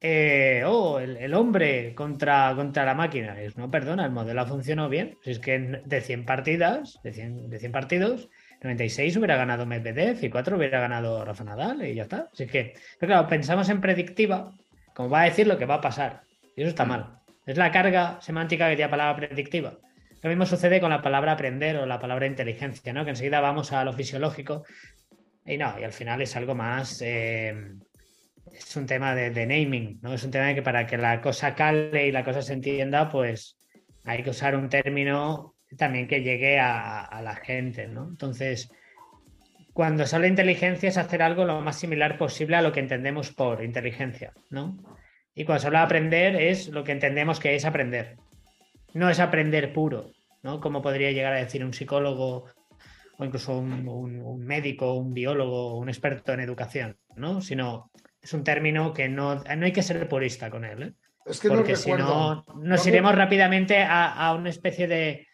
eh, oh, el, el hombre contra, contra la máquina. Es, no, perdona, el modelo ha funcionado bien. Si es que de 100 partidas, de 100, de 100 partidos, 96 hubiera ganado Medvedev y 4 hubiera ganado Rafa Nadal y ya está. Así que, pero claro, pensamos en predictiva, como va a decir lo que va a pasar. Y eso está mal. Es la carga semántica que tiene la palabra predictiva. Lo mismo sucede con la palabra aprender o la palabra inteligencia, ¿no? Que enseguida vamos a lo fisiológico y no, y al final es algo más. eh, es un tema de, de naming, ¿no? Es un tema de que para que la cosa cale y la cosa se entienda, pues hay que usar un término también que llegue a, a la gente, ¿no? Entonces, cuando se habla de inteligencia es hacer algo lo más similar posible a lo que entendemos por inteligencia, ¿no? Y cuando se habla de aprender es lo que entendemos que es aprender. No es aprender puro, ¿no? Como podría llegar a decir un psicólogo o incluso un, un- un médico, un biólogo, un experto en educación, ¿no? Sino es un término que no, no hay que ser purista con él, ¿eh? Es que no Porque si no, nos no iremos rápidamente a, a una especie de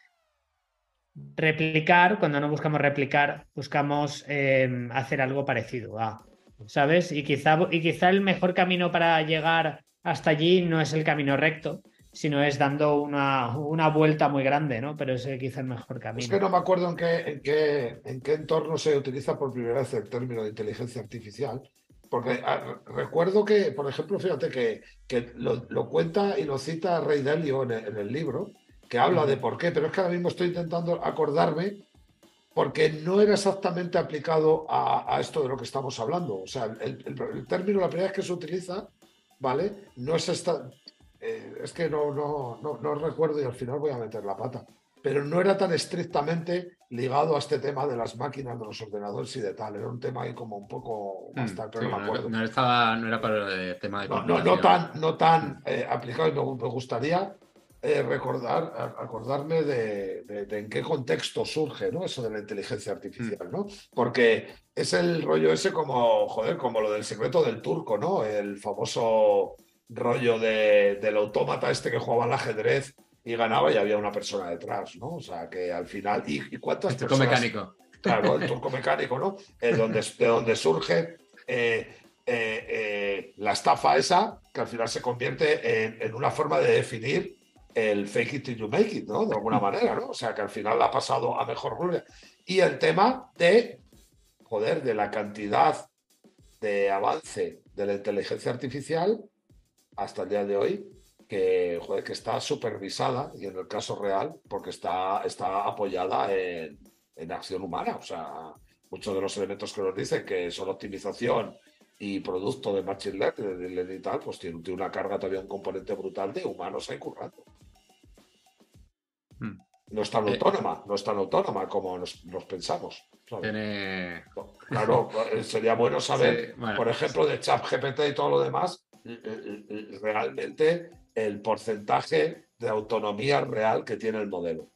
replicar. Cuando no buscamos replicar, buscamos eh, hacer algo parecido a, ¿sabes? Y quizá, y quizá el mejor camino para llegar hasta allí no es el camino recto, sino es dando una, una vuelta muy grande, ¿no? Pero ese quizá el mejor camino. Es que no me acuerdo en qué, en qué, en qué entorno se utiliza por primera vez el término de inteligencia artificial. Porque ah, recuerdo que, por ejemplo, fíjate que, que lo, lo cuenta y lo cita Rey Delio en el, en el libro, que habla de por qué, pero es que ahora mismo estoy intentando acordarme porque no era exactamente aplicado a, a esto de lo que estamos hablando. O sea, el, el- el término, la primera vez que se utiliza, ¿vale? No es esta. eh, es que no, no, no, no recuerdo y al final voy a meter la pata. Pero no era tan estrictamente ligado a este tema de las máquinas, de los ordenadores y de tal. Era un tema ahí como un poco más tal, pero Mm, Sí, no me acuerdo. no estaba, no era para el tema de No, no, no tan, no tan eh, aplicado. y Me, me gustaría eh, recordar, acordarme de, de- de en qué contexto surge ¿no? eso de la inteligencia artificial, ¿no? Porque es el rollo ese como, joder, como lo del secreto del turco, ¿no? El famoso rollo de- del autómata este que jugaba al ajedrez y ganaba y había una persona detrás, ¿no? O sea, que al final... ¿Y, y cuántas El turco personas? mecánico. Claro, el turco mecánico, ¿no? Eh, donde, de donde surge eh, eh, eh, la estafa esa, que al final se convierte en, en una forma de definir el fake it till you make it, ¿no? De alguna manera, ¿no? O sea, que al final ha pasado a mejor gloria. Y el tema de, joder, de la cantidad de avance de la inteligencia artificial hasta el día de hoy, que, joder, que está supervisada, y en el caso real, porque está, está apoyada en, en acción humana. O sea, muchos de los elementos que nos dicen que son optimización y producto de Machine Learning y tal, pues tiene una carga todavía, un componente brutal de humanos ahí currando. Hmm. No es tan Eh. autónoma, no es tan autónoma como nos, nos pensamos. ¿sabes? Tiene. Claro, eh, sería bueno saber, Sí, bueno. por ejemplo, de ChatGPT y todo lo demás, eh, realmente el porcentaje de autonomía real que tiene el modelo.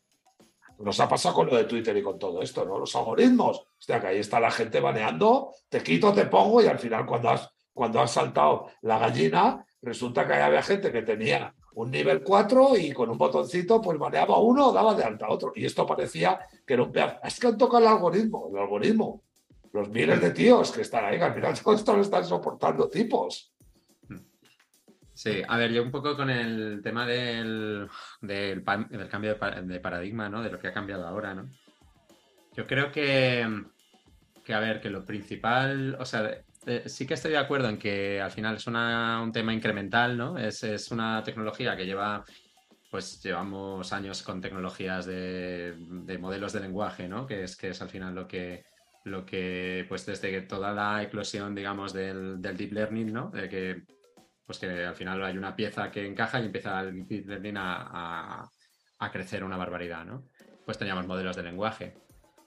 Nos ha pasado con lo de Twitter y con todo esto, ¿no? Los algoritmos. Hostia, que ahí está la gente baneando, te quito, te pongo, y al final cuando has, cuando has saltado la gallina, resulta que había gente que tenía un nivel 4 y con un botoncito pues baneaba uno, daba de alta a otro. Y esto parecía que era un. Es que han tocado el algoritmo, el algoritmo. Los miles de tíos que están ahí, que al final todo esto lo están soportando tipos. Sí, a ver, yo un poco con el tema del, del, cambio de, de paradigma, ¿no? De lo que ha cambiado ahora, ¿no? Yo creo que, que, a ver, que lo principal, o sea, eh, sí que estoy de acuerdo en que al final es una- un tema incremental, ¿no? Es, es una tecnología que lleva, pues llevamos años con tecnologías de, de modelos de lenguaje, ¿no? Que es, que es al final lo que, lo que, pues desde que toda la eclosión, digamos, del, del deep learning, ¿no? De que pues que al final hay una pieza que encaja y empieza el deep learning a, a- a crecer una barbaridad, ¿no? Pues teníamos modelos de lenguaje.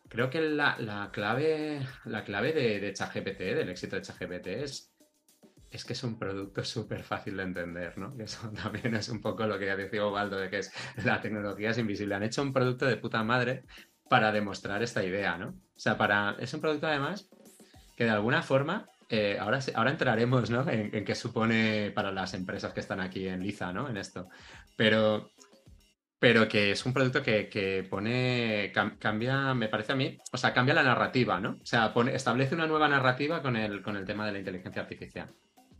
Creo que la, la clave, la clave de, de ChatGPT, del éxito de ChatGPT, es, es que es un producto súper fácil de entender, ¿no? Eso también es un poco lo que decía Ovaldo, de que es la tecnología es invisible. Han hecho un producto de puta madre para demostrar esta idea, ¿no? O sea, para, es un producto además que de alguna forma eh, ahora, ahora entraremos ¿no? en, qué supone para las empresas que están aquí en Liza, ¿no? En esto. Pero, pero que es un producto que, pone, cambia, me parece a mí, o sea, cambia la narrativa, ¿no? O sea, pone, establece una nueva narrativa con el, con el tema de la inteligencia artificial.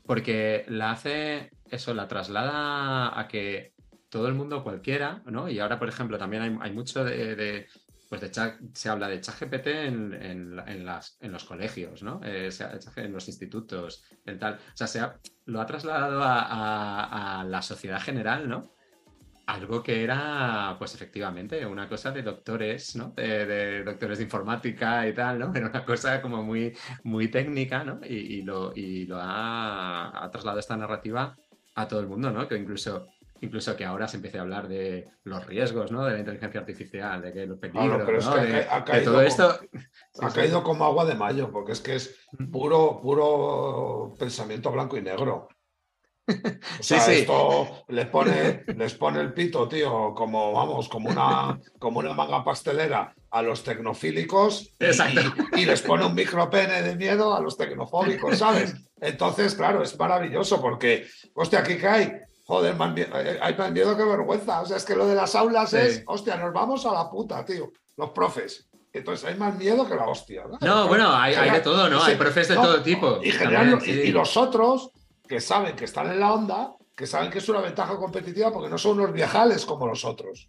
Porque la hace, eso, la traslada a que todo el mundo cualquiera, ¿no? Y ahora, por ejemplo, también hay, mucho de pues se habla de ChatGPT en, en, las, en los colegios, ¿no? Eh, en los institutos, en tal. O sea, se lo ha trasladado a, la sociedad general, ¿no? Algo que era, pues efectivamente, una cosa de doctores, ¿no? De, doctores de informática y tal, ¿no? Era una cosa como muy, muy técnica, ¿no? Y, lo, y lo ha, ha trasladado esta narrativa a todo el mundo, ¿no? Que incluso incluso que ahora se empiece a hablar de los riesgos ¿no? de la inteligencia artificial, de que los peligros, ¿no? de, ha caído todo esto. Ha caído como agua de mayo, porque es que es puro, puro pensamiento blanco y negro. O sea, sí, esto les pone, les pone el pito, tío, como vamos, como una, como una manga pastelera a los tecnofílicos y, y, les pone un micropene de miedo a los tecnofóbicos, ¿sabes? Entonces, claro, es maravilloso porque, hostia, aquí cae Joder, eh, hay más miedo que vergüenza. O sea, es que lo de las aulas es, hostia, nos vamos a la puta, tío. Los profes. Entonces hay más miedo que la hostia. No, bueno, hay, de todo, ¿no? hay profes de todo tipo. Y, y, los otros que saben que están en la onda, que saben que es una ventaja competitiva porque no son unos viajales como los otros.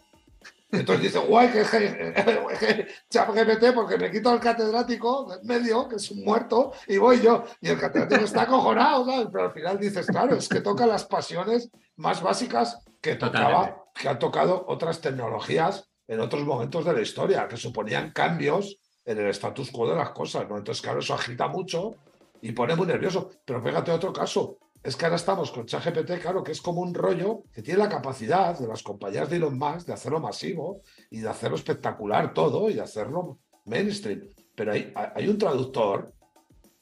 Entonces dice, guay, que, GPT porque me quito al catedrático en medio, que es un muerto, y voy yo. Y el catedrático está acojonado, ¿sabes? Pero al final dices, claro, es que toca las pasiones más básicas que tocaba, que han tocado otras tecnologías en otros momentos de la historia, que suponían cambios en el status quo de las cosas, ¿no? Entonces, claro, eso agita mucho y pone muy nervioso. Pero fíjate otro caso, es que ahora estamos con ChatGPT, claro, que es como un rollo que tiene la capacidad de las compañías de Elon Musk de hacerlo masivo y de hacerlo espectacular todo y de hacerlo mainstream. Pero hay, hay un traductor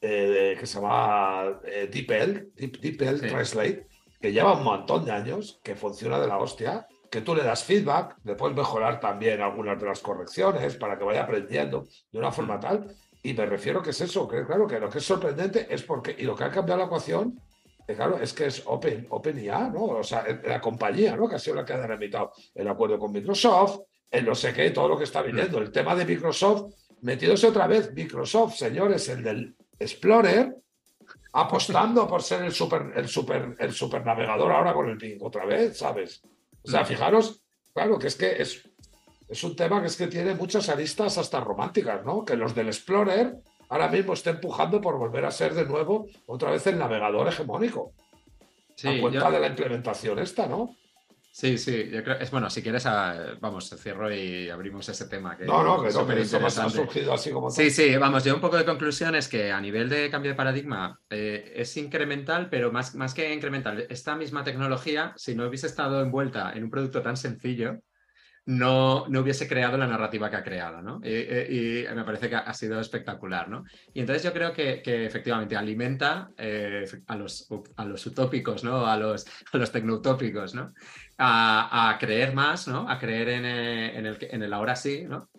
eh, que se llama eh, DeepL, Deep, Translate, que lleva un montón de años, que funciona de la hostia, que tú le das feedback, le puedes mejorar también algunas de las correcciones para que vaya aprendiendo de una forma tal. Y me refiero que es eso, que claro que lo que es sorprendente es porque, y lo que ha cambiado la ecuación claro, es que es Open, OpenIA, ¿no? O sea, la compañía, ¿no? Que ha sido la que ha dinamitado el acuerdo con Microsoft, el no sé qué, todo lo que está viniendo. El tema de Microsoft, metiéndose otra vez Microsoft, señores, el del Explorer, apostando por ser el super, el super, el super navegador ahora con el Bing otra vez, ¿sabes? O sea, fijaros, claro, que es que es, es un tema que es que tiene muchas aristas hasta románticas, ¿no? Que los del Explorer ahora mismo está empujando por volver a ser de nuevo otra vez el navegador hegemónico. Sí, a cuenta de la implementación esta, ¿no? Sí, sí, yo creo, es bueno, si quieres, ah, vamos, cierro y abrimos ese tema. Que no, no, que no, eso ha surgido así como Sí, sí, vamos, yo un poco de conclusión es que a nivel de cambio de paradigma eh, es incremental, pero más, más que incremental, esta misma tecnología, si no hubiese estado envuelta en un producto tan sencillo, no, no hubiese creado la narrativa que ha creado, ¿no? Y, me parece que ha sido espectacular, ¿no? Y entonces yo creo que, efectivamente alimenta eh, a, los, a los utópicos, ¿no? A los, a los tecnoutópicos, ¿no? A, creer más, ¿no? A creer en, eh, el, en el ahora sí, ¿no?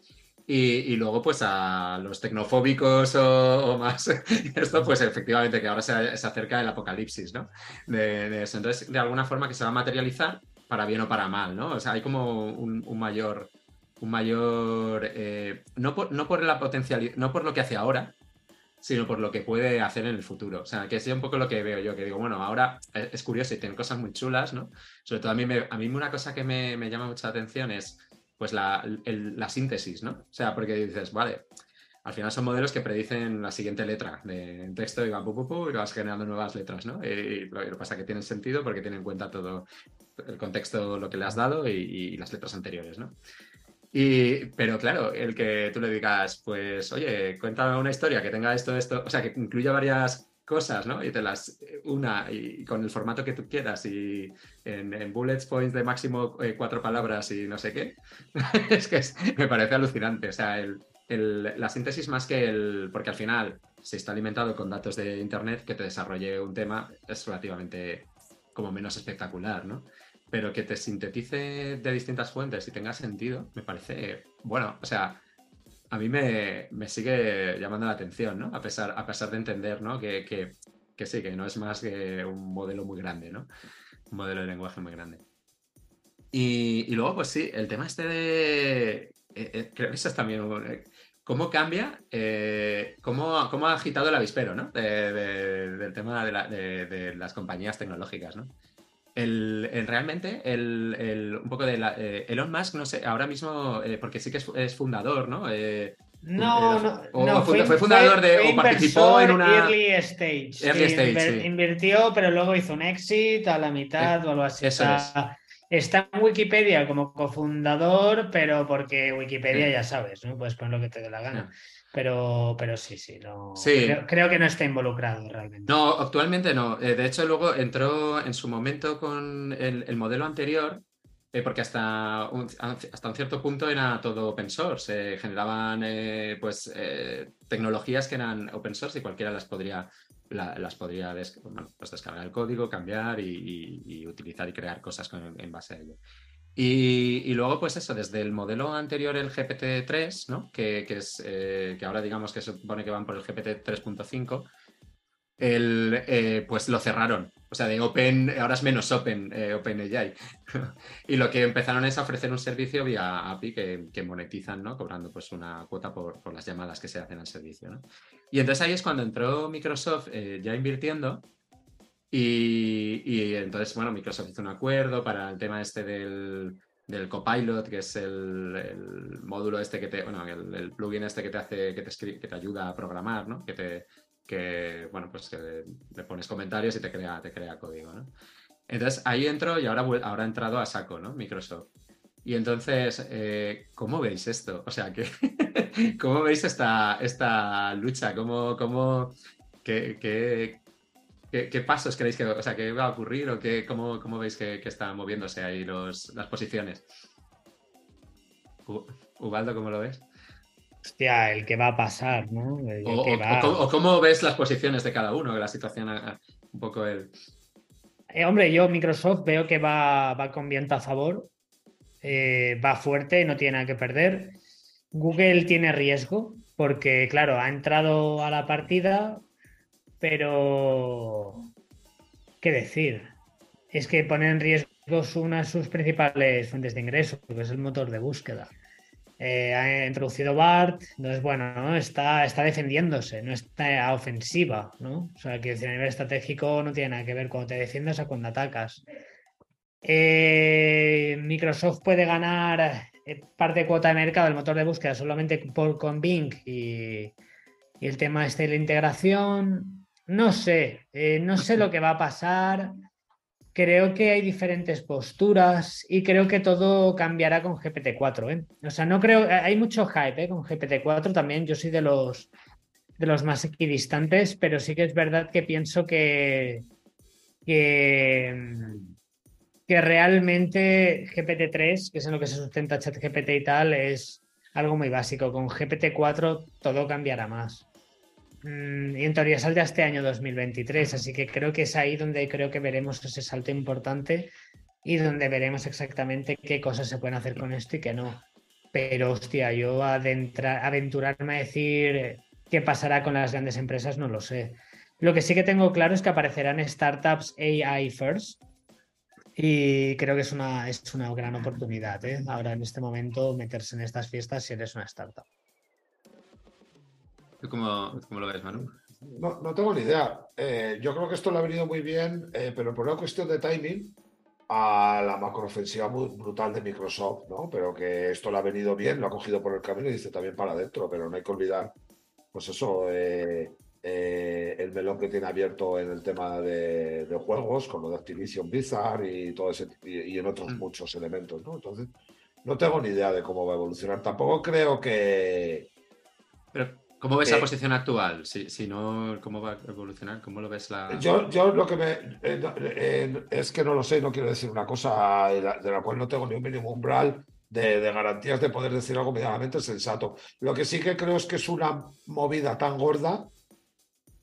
Y, luego, pues a los tecnofóbicos o, más, esto, pues efectivamente que ahora se, acerca el apocalipsis, ¿no? Entonces, de alguna forma que se va a materializar para bien o para mal, ¿no? O sea, hay como un, mayor, un mayor, eh, no, por, no por la potencialidad, no por lo que hace ahora, sino por lo que puede hacer en el futuro. O sea, que es un poco lo que veo yo, que digo, bueno, ahora es, curioso y tiene cosas muy chulas, ¿no? Sobre todo a mí, me, a mí una cosa que me, llama mucha atención es pues la, la, síntesis, ¿no? O sea, porque dices, vale, al final son modelos que predicen la siguiente letra de texto y, va, pu, y vas generando nuevas letras, ¿no? Y, lo, que pasa es que tienen sentido porque tienen en cuenta todo el contexto, lo que le has dado y, las letras anteriores, ¿no? Y, pero claro, el que tú le digas, pues, oye, cuéntame una historia que tenga esto, esto, o sea, que incluya varias cosas, ¿no? Y te las una y, con el formato que tú quieras y en, bullets points de máximo eh, cuatro palabras y no sé qué. es que me parece alucinante. O sea, el, la síntesis más que el, porque al final se está alimentado con datos de Internet, que te desarrolle un tema es relativamente como menos espectacular, ¿no? Pero que te sintetice de distintas fuentes y tenga sentido, me parece, bueno, o sea, a mí me, sigue llamando la atención, ¿no? A pesar, a pesar de entender, ¿no? Que, que, sí, que no es más que un modelo muy grande, ¿no? Un modelo de lenguaje muy grande. Y, luego, pues sí, el tema este de... Eh, eh, creo que eso es también... Eh, ¿Cómo cambia? cómo, ha agitado el avispero, ¿no? del tema de, las compañías tecnológicas, ¿no? El, realmente, el, un poco de la, Elon Musk, no sé, ahora mismo, porque sí que es, fundador, ¿no? no, no, no, fue, fundador de, o participó en una. Early stage. Early stage Invirtió, pero luego hizo un exit a la mitad o algo así. Eso es. Está en Wikipedia como cofundador, pero porque Wikipedia ya sabes, ¿no? Puedes poner lo que te dé la gana. Pero, pero sí, sí, no. Creo, que no está involucrado realmente. No, actualmente no. Eh, de hecho, luego entró en su momento con el, modelo anterior, eh, porque hasta un, hasta un cierto punto era todo open source. Se generaban eh, pues, tecnologías que eran open source y cualquiera las podría las podría pues descargar el código, cambiar y, utilizar y crear cosas en base a ello. Y, luego, pues eso, desde el modelo anterior, el GPT-3, ¿no? que, es, eh, que ahora digamos que se supone que van por el GPT 3.5, el, eh, pues lo cerraron. O sea, de Open, ahora es menos Open, eh, OpenAI. y lo que empezaron es a ofrecer un servicio vía API que, monetizan, ¿no? Cobrando pues una cuota por, por, las llamadas que se hacen al servicio. Y entonces ahí es cuando entró Microsoft eh, ya invirtiendo y, entonces, bueno, Microsoft hizo un acuerdo para el tema este del, del Copilot, que es el, módulo este que te, bueno, el, plugin este que te hace, que te, que te ayuda a programar, ¿no? Que te, que, bueno, pues que le pones comentarios y te crea, te crea código, ¿no? Entonces ahí entro y ahora, ahora ha entrado a saco, ¿no? Microsoft. Y entonces, eh, ¿cómo veis esto? O sea, que, ¿cómo veis esta, esta lucha? ¿Cómo, cómo, qué, qué, pasos creéis que, o sea, que va a ocurrir o qué, cómo, cómo veis que, que están moviéndose ahí los, las posiciones? Ubaldo, ¿cómo lo ves? Hostia, el que va a pasar, ¿no? O, cómo, ves las posiciones de cada uno, de la situación, un poco el... Eh, hombre, yo Microsoft veo que va, va con viento a favor eh, va fuerte, no tiene nada que perder. Google tiene riesgo porque, claro, ha entrado a la partida, pero... ¿Qué decir? Es que pone en riesgo una de sus principales fuentes de ingresos, que es el motor de búsqueda. Eh, ha introducido BART, entonces, bueno, está, está defendiéndose, no está ofensiva, ¿no? O sea, que a nivel estratégico no tiene nada que ver cuando te defiendes a cuando atacas. Eh, Microsoft puede ganar eh, parte de cuota de mercado del motor de búsqueda solamente por, con Bing y, el tema este de la integración. No sé, no sé lo que va a pasar. Creo que hay diferentes posturas y creo que todo cambiará con GPT-4. O sea, no creo, hay mucho hype con GPT-4 también. Yo soy de los, de los más equidistantes, pero sí que es verdad que pienso que, que que realmente GPT-3, que es en lo que se sustenta ChatGPT y tal, es algo muy básico. Con GPT-4 todo cambiará más. Mm, y en teoría saldrá este año 2023, así que creo que es ahí donde creo que veremos ese salto importante y donde veremos exactamente qué cosas se pueden hacer con esto y qué no. Pero hostia, yo aventurarme a decir qué pasará con las grandes empresas no lo sé. Lo que sí que tengo claro es que aparecerán startups AI first, y creo que es una, es una gran oportunidad, ¿eh? ahora en este momento, meterse en estas fiestas si eres una startup. ¿Tú cómo, lo ves, Manu? No, no tengo ni idea. Eh, yo creo que esto le ha venido muy bien, eh, pero por una cuestión de timing, a la macroofensiva brutal de Microsoft, ¿no? Pero que esto le ha venido bien, lo ha cogido por el camino y dice también para adentro, pero no hay que olvidar, pues eso, eh, eh, el melón que tiene abierto en el tema de, juegos, con lo de Activision Blizzard y todo ese y, en otros mm. muchos elementos, ¿no? Entonces, no tengo ni idea de cómo va a evolucionar. Tampoco creo que. Pero, ¿cómo ves la posición actual? Si, si, no, ¿cómo va a evolucionar? ¿Cómo lo ves la.? Yo, yo lo que me. Eh, eh, es que no lo sé, no quiero decir una cosa de la, cual no tengo ni un mínimo umbral. De, de, garantías de poder decir algo medianamente sensato. Lo que sí que creo es que es una movida tan gorda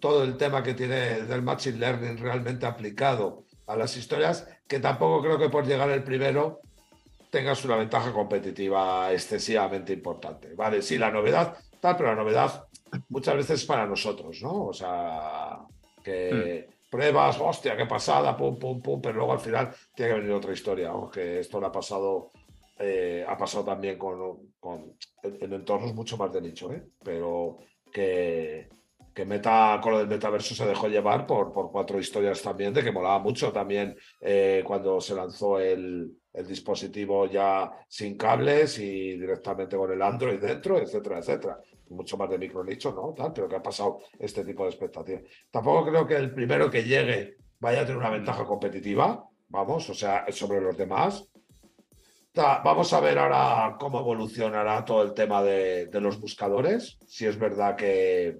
todo el tema que tiene del Machine Learning realmente aplicado a las historias, que tampoco creo que por llegar el primero tengas una ventaja competitiva excesivamente importante. Vale, sí, la novedad, tal, pero la novedad muchas veces es para nosotros, ¿no? O sea, que Hmm. pruebas, hostia, qué pasada, pum, pum, pum, pero luego al final tiene que venir otra historia, aunque esto le ha pasado, eh, ha pasado también con, con- en, en entornos mucho más de nicho, ¿eh? Pero que, que Meta, con lo del metaverso se dejó llevar por, por cuatro historias también, de que molaba mucho también eh, cuando se lanzó el, el dispositivo ya sin cables y directamente con el Android dentro, etcétera, etcétera. Mucho más de micro nicho, ¿no? Tal, pero que ha pasado este tipo de expectativas. Tampoco creo que el primero que llegue vaya a tener una ventaja competitiva, vamos, o sea, sobre los demás. Vamos a ver ahora cómo evolucionará todo el tema de, los buscadores, si es verdad que,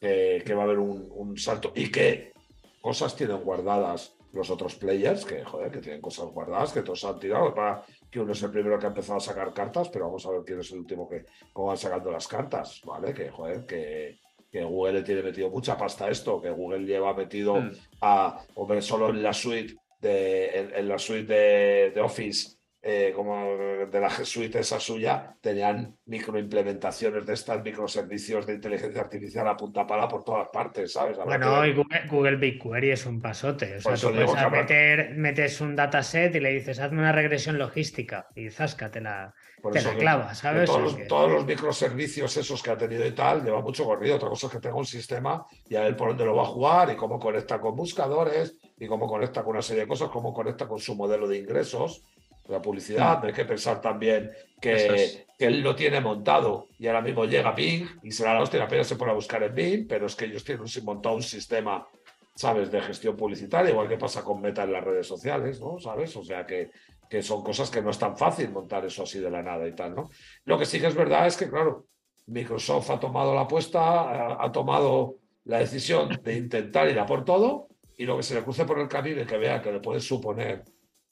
que- que va a haber un, un salto y qué cosas tienen guardadas los otros players, que joder, que tienen cosas guardadas, que todos han tirado, para que uno es el primero que ha empezado a sacar cartas, pero vamos a ver quién es el último que cómo van sacando las cartas, ¿vale? Que joder, que, que Google le tiene metido mucha pasta a esto, que Google lleva metido Mm. a, hombre, solo en la suite de, en, en la suite de, de Office, eh, como de la suite esa suya, tenían microimplementaciones de estas microservicios de inteligencia artificial a punta pala por todas partes, ¿sabes? Habrá Bueno, y Google, Google BigQuery es un pasote. O sea, tú puedes meter, metes un dataset y le dices, hazme una regresión logística y zasca, te la, te la clava, ¿sabes? todos, los, que- todos los microservicios esos que ha tenido y tal, lleva mucho corrido. Otra cosa es que tenga un sistema y a ver por dónde lo va a jugar y cómo conecta con buscadores y cómo conecta con una serie de cosas, cómo conecta con su modelo de ingresos, la publicidad. Hay que pensar también que, es. que él lo tiene montado y ahora mismo llega Bing y será la hostia, apenas se pone a buscar en Bing, pero es que ellos tienen montado un sistema, ¿sabes?, de gestión publicitaria, igual que pasa con Meta en las redes sociales, ¿no? ¿Sabes? O sea que, que son cosas que no es tan fácil montar eso así de la nada y tal, ¿no? Lo que sí que es verdad es que, claro, Microsoft ha tomado la apuesta, ha, ha tomado la decisión de intentar ir a por todo y lo que se le cruce por el camino y que vea que le puede suponer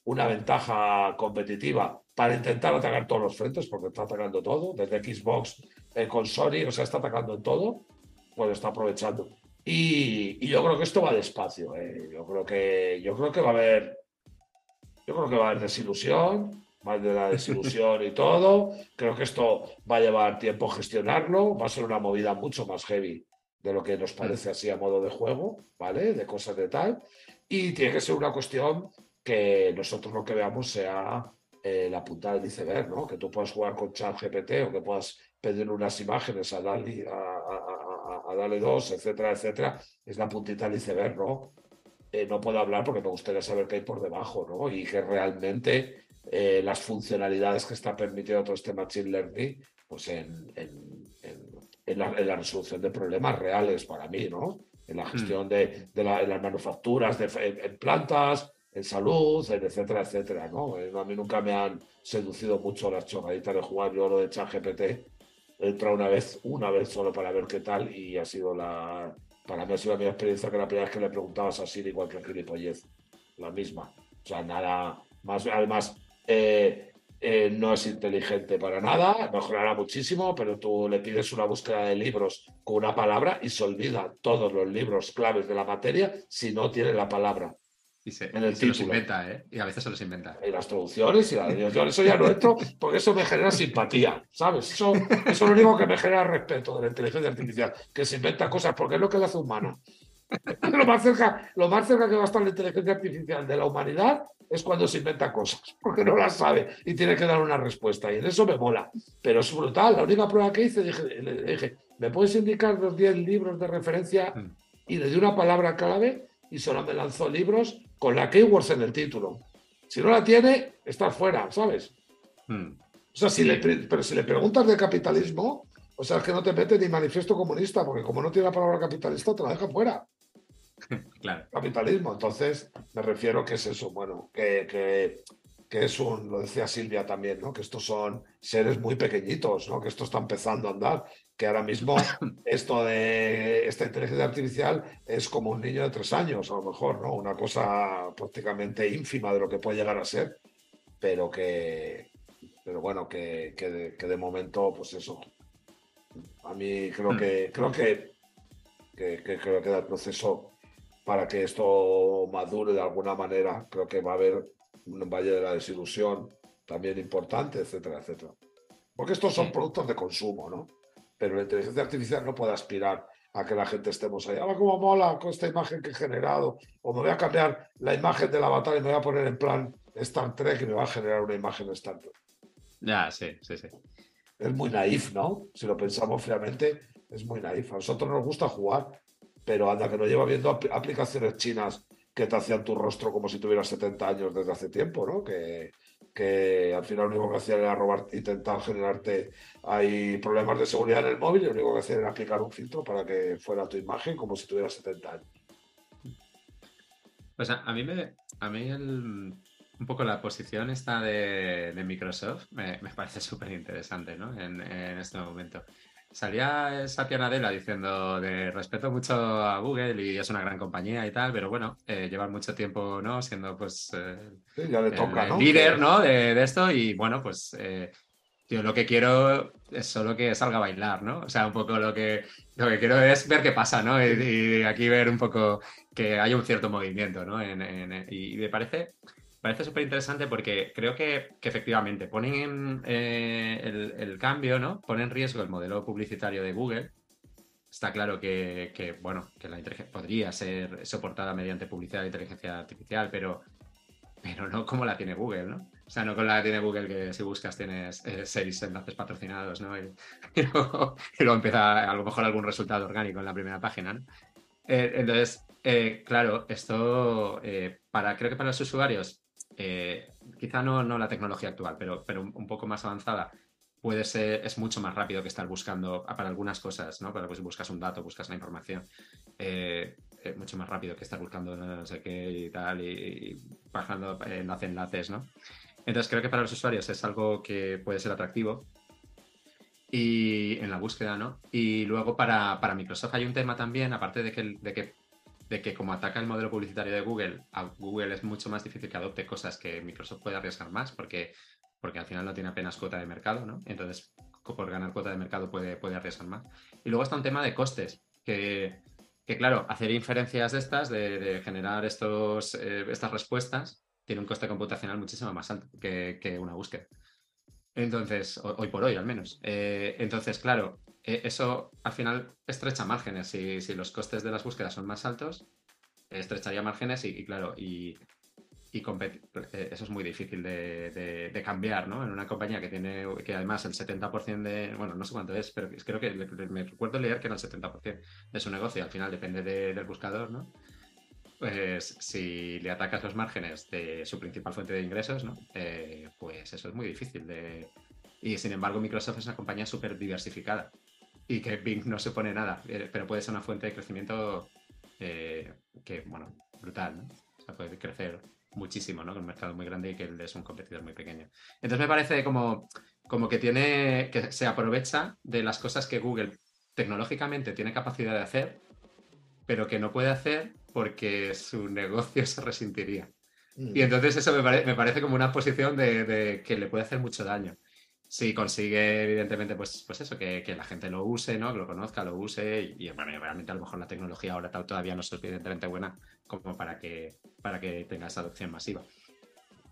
una ventaja competitiva para intentar atacar todos los frentes, porque está atacando todo, desde Xbox eh, con Sony, o sea, está atacando en todo, pues está aprovechando. Y, yo creo que esto va despacio. eh. Yo creo que yo creo que va a haber yo creo que va a haber desilusión, más de la desilusión y todo. Creo que esto va a llevar tiempo gestionarlo, va a ser una movida mucho más heavy de lo que nos parece así a modo de juego, ¿vale? De cosas de tal. Y tiene que ser una cuestión que nosotros lo que veamos sea eh, la punta del iceberg, ¿no? Que tú puedas jugar con ChatGPT o que puedas pedir unas imágenes a darle, a, a, a, a darle dos, etcétera, etcétera. Es la puntita del iceberg, ¿no? Eh, no puedo hablar porque me gustaría saber qué hay por debajo, ¿no? Y que realmente eh, las funcionalidades que está permitiendo todo este Machine Learning, pues en, en, en, en, la, la, resolución de problemas reales para mí, ¿no? En la gestión mm. de, de, la, las manufacturas, de, en, plantas, en salud, etcétera, etcétera, ¿no? Eh, a mí nunca me han seducido mucho las chorraditas de jugar. Yo lo de ChatGPT he entrado una vez, una vez solo para ver qué tal y ha sido la, para mí ha sido la experiencia que la primera vez que le preguntabas a Siri cualquier gilipollez. La misma. O sea, nada más. Además, eh, eh, no es inteligente para nada, mejorará muchísimo, pero tú le pides una búsqueda de libros con una palabra y se olvida todos los libros claves de la materia si no tiene la palabra. Y se, en el y se los inventa, ¿eh? Y a veces se los inventa. Y las traducciones y la yo eso ya no entro porque eso me genera simpatía, ¿sabes? Eso, eso es lo único que me genera respeto de la inteligencia artificial, que se inventa cosas porque es lo que la hace humana. lo, más cerca, lo más cerca que va a estar la inteligencia artificial de la humanidad es cuando se inventa cosas, porque no las sabe y tiene que dar una respuesta. Y en eso me mola. Pero es brutal. La única prueba que hice, dije, le dije ¿me puedes indicar los 10 libros de referencia? Y le di una palabra clave y solo me lanzó libros con la keywords en el título. Si no la tiene, está fuera, ¿sabes? Hmm. O sea, si le, pero si le preguntas de capitalismo, o sea, es que no te mete ni manifiesto comunista, porque como no tiene la palabra capitalista, te la deja fuera. Claro. Capitalismo. Entonces, me refiero que es eso, bueno, que, que, que, es un, lo decía Silvia también, ¿no? Que estos son seres muy pequeñitos, ¿no? Que esto está empezando a andar, que ahora mismo esto de esta inteligencia artificial es como un niño de tres años, a lo mejor, ¿no? Una cosa prácticamente ínfima de lo que puede llegar a ser, pero que, pero bueno, que, que, de, que de momento, pues eso. A mí creo que, creo que, que, que creo que el proceso para que esto madure de alguna manera. Creo que va a haber un valle de la desilusión, también importante, etcétera, etcétera. Porque estos son productos de consumo, ¿no? Pero la inteligencia artificial no puede aspirar a que la gente estemos ahí. Ahora, como mola con esta imagen que he generado, o me voy a cambiar la imagen de la batalla y me voy a poner en plan Star Trek y me va a generar una imagen de Star Trek. Ya, sí, sí, sí. Es muy naif, ¿no? Si lo pensamos fríamente, es muy naif. A nosotros nos gusta jugar, pero anda que no lleva viendo aplicaciones chinas que te hacían tu rostro como si tuvieras 70 años desde hace tiempo, ¿no? Que, que al final lo único que hacían era robar, intentar generarte hay problemas de seguridad en el móvil y lo único que hacían era aplicar un filtro para que fuera tu imagen como si tuvieras 70 años. Pues a, mí me, a mí el, un poco la posición esta de, Microsoft me, parece súper interesante, ¿no? En, en este momento salía Satya Nadella diciendo de respeto mucho a Google y es una gran compañía y tal, pero bueno, eh, llevan mucho tiempo, ¿no? Siendo pues eh, ya le toca, el, líder, ¿no? De, esto y bueno, pues eh, yo lo que quiero es solo que salga a bailar, ¿no? O sea, un poco lo que, lo que quiero es ver qué pasa, ¿no? Y, aquí ver un poco que hay un cierto movimiento, ¿no? y me parece parece súper interesante porque creo que, efectivamente ponen eh, el, cambio, ¿no? Pone en riesgo el modelo publicitario de Google. Está claro que, bueno, que la inteligencia podría ser soportada mediante publicidad de inteligencia artificial, pero, pero no como la tiene Google, ¿no? O sea, no con la que tiene Google que si buscas tienes eh, seis enlaces patrocinados, ¿no? Y, luego, empieza a lo mejor algún resultado orgánico en la primera página, ¿no? Eh, entonces, claro, esto para, creo que para los usuarios eh, quizá no, no, la tecnología actual, pero, pero un poco más avanzada, puede ser, es mucho más rápido que estar buscando para algunas cosas, ¿no? Para pues, buscas un dato, buscas la información, eh, es mucho más rápido que estar buscando no sé qué y tal, y, bajando enlace, enlaces, ¿no? Entonces creo que para los usuarios es algo que puede ser atractivo. Y en la búsqueda, ¿no? Y luego para, para Microsoft hay un tema también, aparte de que de que como ataca el modelo publicitario de Google, a Google es mucho más difícil que adopte cosas que Microsoft puede arriesgar más porque, porque al final no tiene apenas cuota de mercado, ¿no? Entonces, por ganar cuota de mercado puede, puede arriesgar más. Y luego está un tema de costes, que, que claro, hacer inferencias de estas, de, generar estos, eh, estas respuestas, tiene un coste computacional muchísimo más alto que, que una búsqueda. Entonces, hoy por hoy al menos. Eh, entonces, claro, eh, eso al final estrecha márgenes. Si, si, los costes de las búsquedas son más altos, estrecharía márgenes y, claro, y, y eh, eso es muy difícil de, de, cambiar, ¿no? En una compañía que tiene, que además el 70% de, bueno, no sé cuánto es, pero creo que me recuerdo leer que era el 70% de su negocio, al final depende del buscador, ¿no? Pues si le atacas los márgenes de su principal fuente de ingresos, ¿no? Eh, pues eso es muy difícil de... Y sin embargo, Microsoft es una compañía súper diversificada y que Bing no se pone nada, eh, pero puede ser una fuente de crecimiento eh, que, bueno, brutal, ¿no? O sea, puede crecer muchísimo, ¿no? Con un mercado muy grande y que él es un competidor muy pequeño. Entonces me parece como, como que tiene, que se aprovecha de las cosas que Google tecnológicamente tiene capacidad de hacer, pero que no puede hacer porque su negocio se resentiría. Mm. Y entonces eso me, me, parece como una posición de, de que le puede hacer mucho daño si consigue, evidentemente, pues, pues eso, que, la gente lo use, ¿no? Que lo conozca, lo use. Y, bueno, realmente a lo mejor la tecnología ahora todavía no es suficientemente buena como para que, para que tenga esa adopción masiva.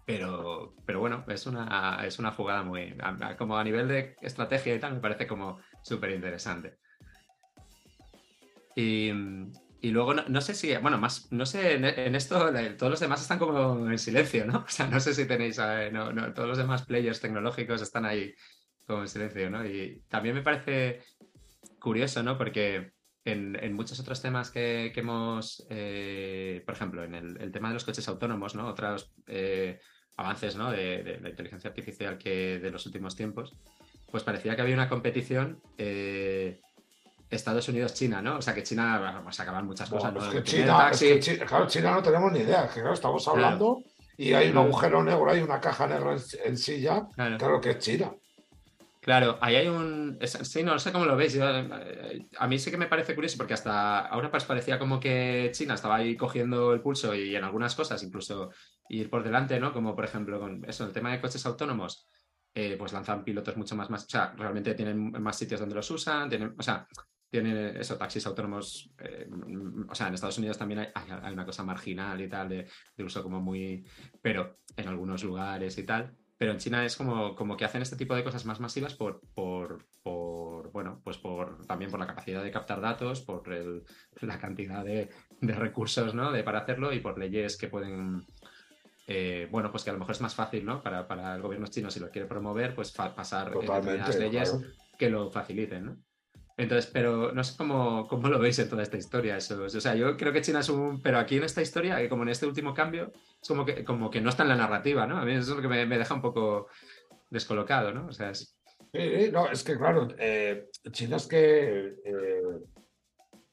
Pero, pero bueno, es una, es una jugada muy. como a nivel de estrategia y tal, me parece como súper interesante. Y, y luego, no, sé si, bueno, más, no sé, en, esto todos los demás están como en silencio, ¿no? O sea, no sé si tenéis, eh, no, todos los demás players tecnológicos están ahí como en silencio, ¿no? Y también me parece curioso, ¿no? Porque en, en muchos otros temas que, que hemos, eh, por ejemplo, en el, el, tema de los coches autónomos, ¿no? Otros eh, avances, ¿no? De, de, la inteligencia artificial que de los últimos tiempos, pues parecía que había una competición Estados Unidos-China, ¿no? O sea, que China, vamos a acabar muchas cosas. ¿no? que China, claro, China no tenemos ni idea. Que, claro, estamos hablando y hay un agujero negro, hay una caja negra en, sí ya. Claro. que es China. Claro, ahí hay un. Sí, no, sé cómo lo veis. A mí sí que me parece curioso porque hasta ahora pues parecía como que China estaba ahí cogiendo el pulso y en algunas cosas incluso ir por delante, ¿no? Como por ejemplo con eso, el tema de coches autónomos. Eh, pues lanzan pilotos mucho más, más, o sea, realmente tienen más sitios donde los usan, tienen, o sea, tiene eso, taxis autónomos, eh, o sea, en Estados Unidos también hay, hay una cosa marginal y tal, de, uso como muy, pero en algunos lugares y tal. pero en China es como, como que hacen este tipo de cosas más masivas por, por, por bueno, pues por también por la capacidad de captar datos, por el, la cantidad de, de recursos, ¿no? De, para hacerlo y por leyes que pueden eh, bueno, pues que a lo mejor es más fácil, ¿no? Para, para el gobierno chino, si lo quiere promover, pues pasar las leyes que lo faciliten, ¿no? Entonces, pero no sé cómo, cómo, lo veis en toda esta historia. Eso. O sea, yo creo que China es un. Pero aquí en esta historia, como en este último cambio, es como que, como que no está en la narrativa, ¿no? A mí eso es lo que me, deja un poco descolocado, ¿no? O sea, es... Sí, no, es que claro, eh, China es que eh,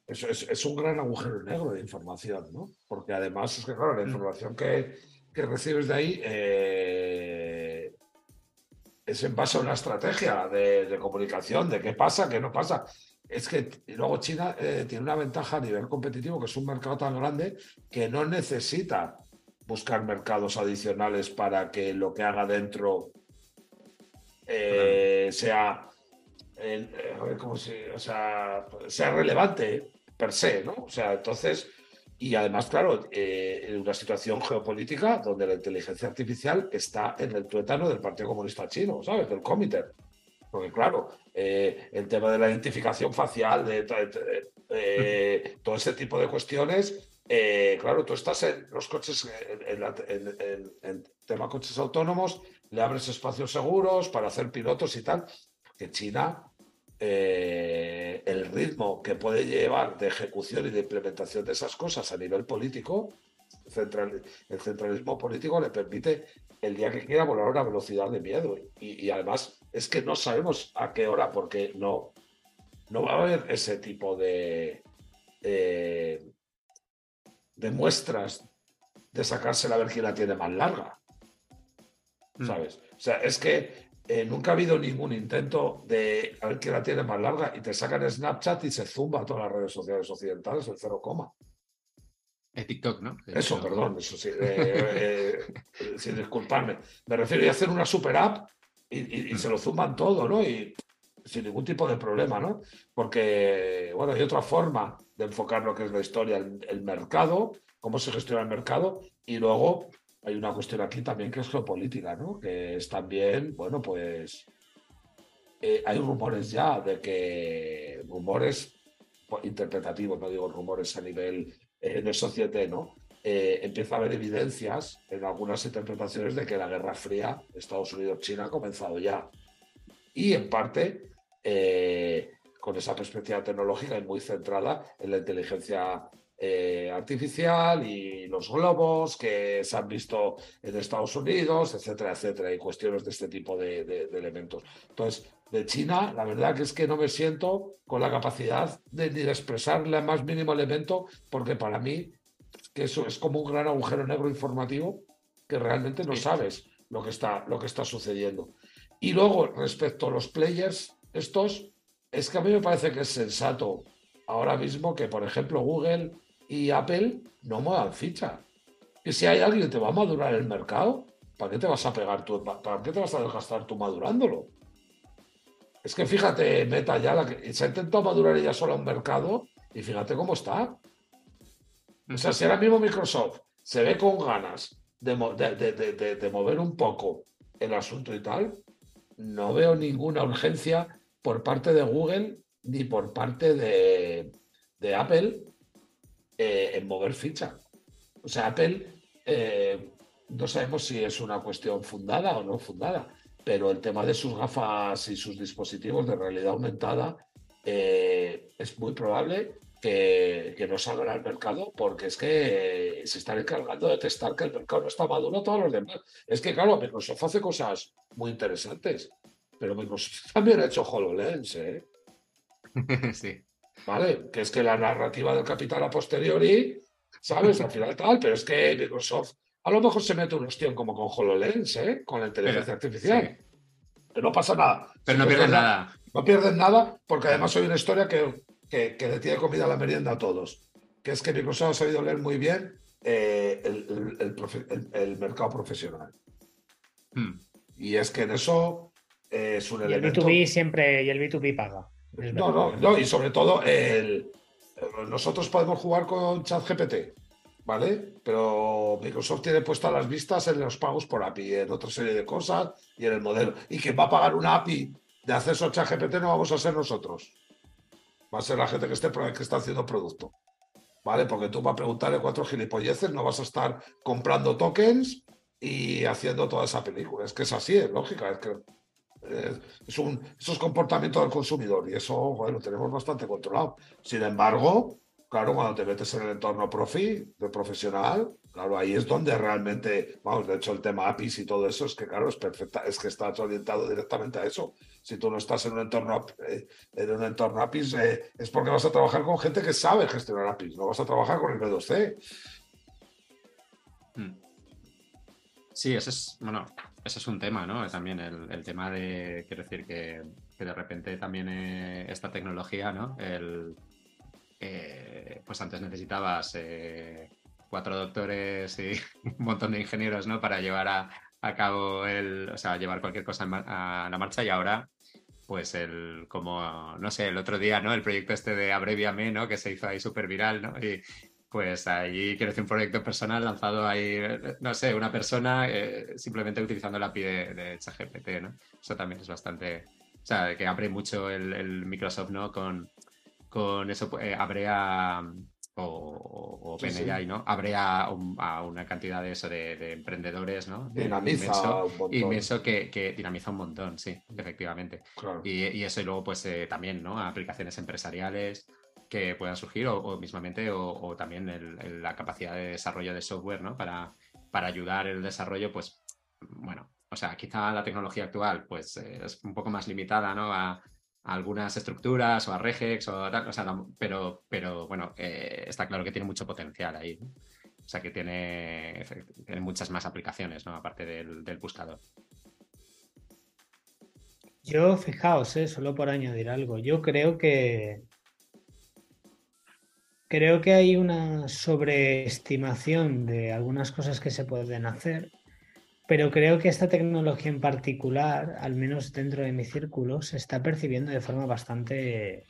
es, es, un gran agujero negro de información, ¿no? Porque además es que, claro, la mm. información que, que recibes de ahí eh, es en base a una estrategia de, comunicación, de qué pasa, qué no pasa. Es que luego China eh, tiene una ventaja a nivel competitivo, que es un mercado tan grande que no necesita buscar mercados adicionales para que lo que haga dentro eh, sea, o sea, sea relevante per se, ¿no? O sea, entonces y además, claro, eh, en una situación geopolítica donde la inteligencia artificial está en el tuétano del Partido Comunista Chino, ¿sabes? Del comité. Porque, claro, eh, el tema de la identificación facial, de, eh, todo ese tipo de cuestiones, claro, tú estás en los coches, en, el tema coches autónomos, le abres espacios seguros para hacer pilotos y tal, que China eh, el ritmo que puede llevar de ejecución y de implementación de esas cosas a nivel político, el centralismo político le permite el día que quiera volar a una velocidad de miedo. Y, además es que no sabemos a qué hora, porque no, no va a haber ese tipo de, eh, de muestras de sacarse la ver quién la tiene más larga. Mm. ¿Sabes? O sea, es que eh, nunca ha habido ningún intento de a ver quién la tiene más larga y te sacan Snapchat y se zumba a todas las redes sociales occidentales el cero coma. El TikTok, ¿no? Eso, perdón, eso sí. Eh, eh, sin disculparme. Me refiero a hacer una super app y, se lo zumban todo, ¿no? Y sin ningún tipo de problema, ¿no? Porque, bueno, hay otra forma de enfocar lo que es la historia, el mercado, cómo se gestiona el mercado y luego hay una cuestión aquí también que es geopolítica, ¿no? Que es también, bueno, pues eh, hay rumores ya de que, rumores interpretativos, no digo rumores a nivel eh, de sociedad, ¿no? Eh, empieza a haber evidencias en algunas interpretaciones de que la Guerra Fría, Estados Unidos-China, ha comenzado ya. Y en parte con esa perspectiva tecnológica y muy centrada en la inteligencia eh, artificial y los globos que se han visto en Estados Unidos, etcétera, etcétera, y cuestiones de este tipo de, elementos. Entonces, de China, la verdad que es que no me siento con la capacidad de, ni de expresarle el más mínimo elemento, porque para mí que eso es como un gran agujero negro informativo que realmente no sabes lo que está, lo que está sucediendo. Y luego, respecto a los players, estos, es que a mí me parece que es sensato ahora mismo que, por ejemplo, Google y Apple no muevan ficha. Y si hay alguien que te va a madurar el mercado, ¿para qué te vas a pegar tú? ¿Para qué te vas a desgastar tú madurándolo? Es que fíjate, Meta ya la que, se ha intentado madurar ella sola un mercado y fíjate cómo está. O sea, si ahora mismo Microsoft se ve con ganas de, mover un poco el asunto y tal, no veo ninguna urgencia por parte de Google ni por parte de, Apple eh, en mover ficha. O sea, Apple eh, no sabemos si es una cuestión fundada o no fundada, pero el tema de sus gafas y sus dispositivos de realidad aumentada eh, es muy probable que, que, no salgan al mercado porque es que se están encargando de testar que el mercado no está maduro todos los demás. Es que, claro, Microsoft hace cosas muy interesantes, pero Microsoft también ha hecho HoloLens, ¿eh? sí. ¿Vale? Que es que la narrativa del capital a posteriori, ¿sabes? Al final tal, pero es que Microsoft a lo mejor se mete un ostión como con HoloLens, ¿eh? Con la inteligencia artificial. Pero no pasa nada. Pero no pierden nada. No pierden nada porque además hay una historia que, que, le tiene comida a la merienda a todos. Que es que Microsoft ha sabido leer muy bien eh, el, mercado profesional. Hmm. Y es que en eso es un elemento. El B2B siempre, y el B2B paga. No, no, no, y sobre todo el, nosotros podemos jugar con ChatGPT ¿vale? Pero Microsoft tiene puestas las vistas en los pagos por API, en otra serie de cosas y en el modelo. Y quien va a pagar una API de acceso a ChatGPT no vamos a ser nosotros. Va a ser la gente que, esté, que está haciendo producto. ¿Vale? Porque tú vas a preguntarle cuatro gilipolleces, no vas a estar comprando tokens y haciendo toda esa película. Es que es así, es lógica. Es que eh, es un, eso es comportamiento del consumidor y eso lo tenemos bastante controlado. Sin embargo, claro, cuando te metes en el entorno profi, de profesional, claro, ahí es donde realmente, vamos, de hecho el tema APIs y todo eso es que, claro, es perfecta, es que estás orientado directamente a eso. Si tú no estás en un entorno, eh, en un entorno APIs, eh, es porque vas a trabajar con gente que sabe gestionar APIs, no vas a trabajar con el B2C. Hmm. Sí, ese es, bueno, ese es un tema, ¿no? También el, tema de, quiero decir, que, de repente también esta tecnología, ¿no? El, eh, pues antes necesitabas eh, cuatro doctores y un montón de ingenieros, ¿no? Para llevar a, cabo el, o sea, llevar cualquier cosa a la marcha y ahora, pues el, como, no sé, el otro día, ¿no? El proyecto este de Abreviame, ¿no? Que se hizo ahí súper viral, ¿no? Y, pues ahí quiero decir un proyecto personal lanzado ahí, no sé, una persona eh, simplemente utilizando la API de, de ChatGPT, ¿no? Eso también es bastante, o sea, que abre mucho el Microsoft, ¿no? Con, con eso eh, abre a, o, o ¿no? Abre a, una cantidad de eso de, emprendedores, ¿no? Dinamiza inmenso, que, que, dinamiza un montón, sí, efectivamente. Y, eso y luego pues eh, también, ¿no? Aplicaciones empresariales que puedan surgir o, mismamente o, también la capacidad de desarrollo de software, ¿no? Para, para ayudar el desarrollo, pues, bueno, o sea, quizá la tecnología actual pues eh, es un poco más limitada, ¿no? A, algunas estructuras o a regex, o, sea, pero, pero bueno, eh, está claro que tiene mucho potencial ahí. O sea, que tiene, tiene, muchas más aplicaciones, ¿no? Aparte del, buscador. Yo, fijaos, eh, solo por añadir algo, yo creo que creo que hay una sobreestimación de algunas cosas que se pueden hacer pero creo que esta tecnología en particular, al menos dentro de mi círculo, se está percibiendo de forma bastante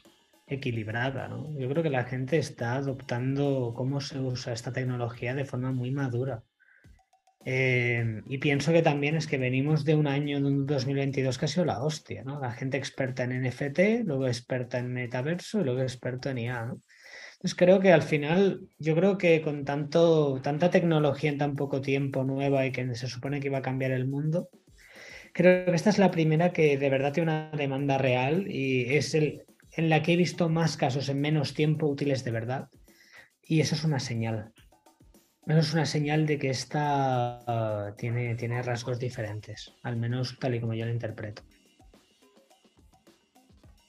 equilibrada. Yo creo que la gente está adoptando cómo se usa esta tecnología de forma muy madura. Eh, y pienso que también es que venimos de un año, de un 2022 que ha sido la hostia, ¿no? La gente experta en NFT, luego experta en metaverso y luego experta en IA, ¿no? Entonces creo que al final, yo creo que con tanto, tanta tecnología en tan poco tiempo nueva y que se supone que iba a cambiar el mundo, creo que esta es la primera que de verdad tiene una demanda real y es el en la que he visto más casos en menos tiempo útiles de verdad. Y eso es una señal. Eso es una señal de que esta tiene, tiene rasgos diferentes, al menos tal y como yo lo interpreto.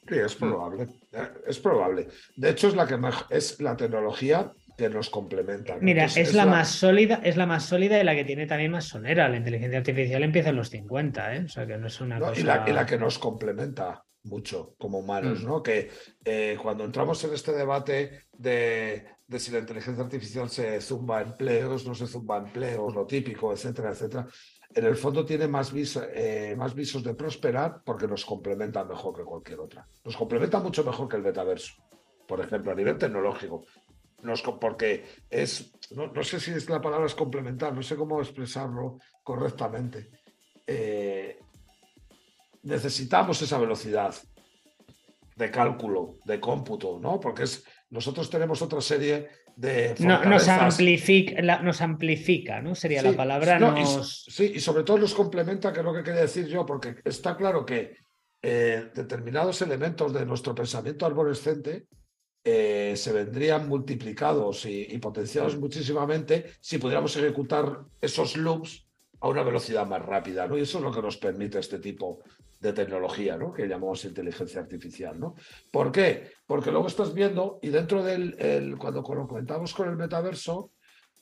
Sí, es probable. Eh, es probable. De hecho, es la que es la tecnología que nos complementa. Mira, es, la, más sólida, es la más sólida y la que tiene también más sonera. La inteligencia artificial empieza en los 50, ¿eh? O sea que no es una cosa. Y la, que nos complementa mucho como humanos, mm. ¿no? Que eh, cuando entramos en este debate de, de, si la inteligencia artificial se zumba empleos, no se zumba empleos, lo típico, etcétera, etcétera, en el fondo tiene más, eh, más visos de prosperar porque nos complementa mejor que cualquier otra. Nos complementa mucho mejor que el metaverso, por ejemplo, a nivel tecnológico. Porque es, no, sé si la palabra es complementar, no sé cómo expresarlo correctamente. Eh, necesitamos esa velocidad de cálculo, de cómputo, ¿no? Porque es, nosotros tenemos otra serie no, nos, amplifica, nos amplifica, ¿no? Sería la palabra. sí, y sobre todo nos complementa, que es lo que quería decir yo, porque está claro que eh, determinados elementos de nuestro pensamiento arborescente eh, se vendrían multiplicados y, potenciados muchísimamente si pudiéramos ejecutar esos loops a una velocidad más rápida, ¿no? Y eso es lo que nos permite este tipo de tecnología, ¿no? Que llamamos inteligencia artificial, ¿no? ¿Por qué? Porque luego estás viendo, y dentro del, cuando, lo comentamos con el metaverso,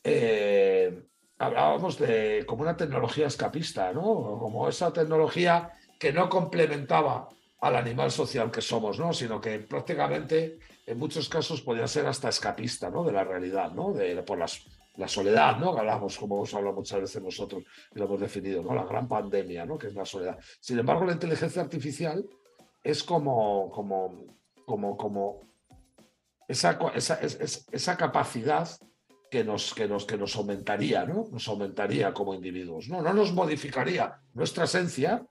eh, hablábamos de como una tecnología escapista, ¿no? Como esa tecnología que no complementaba al animal social que somos, ¿no? Sino que prácticamente en muchos casos podía ser hasta escapista, ¿no? De la realidad, ¿no? De, por las la soledad, ¿no? Hablamos, como hemos hablado muchas veces nosotros y lo hemos definido, ¿no? La gran pandemia, ¿no? Que es la soledad. Sin embargo, la inteligencia artificial es como, como, como, como esa, esa, capacidad que nos, que nos, que nos aumentaría, ¿no? Nos aumentaría como individuos. No, no nos modificaría nuestra esencia,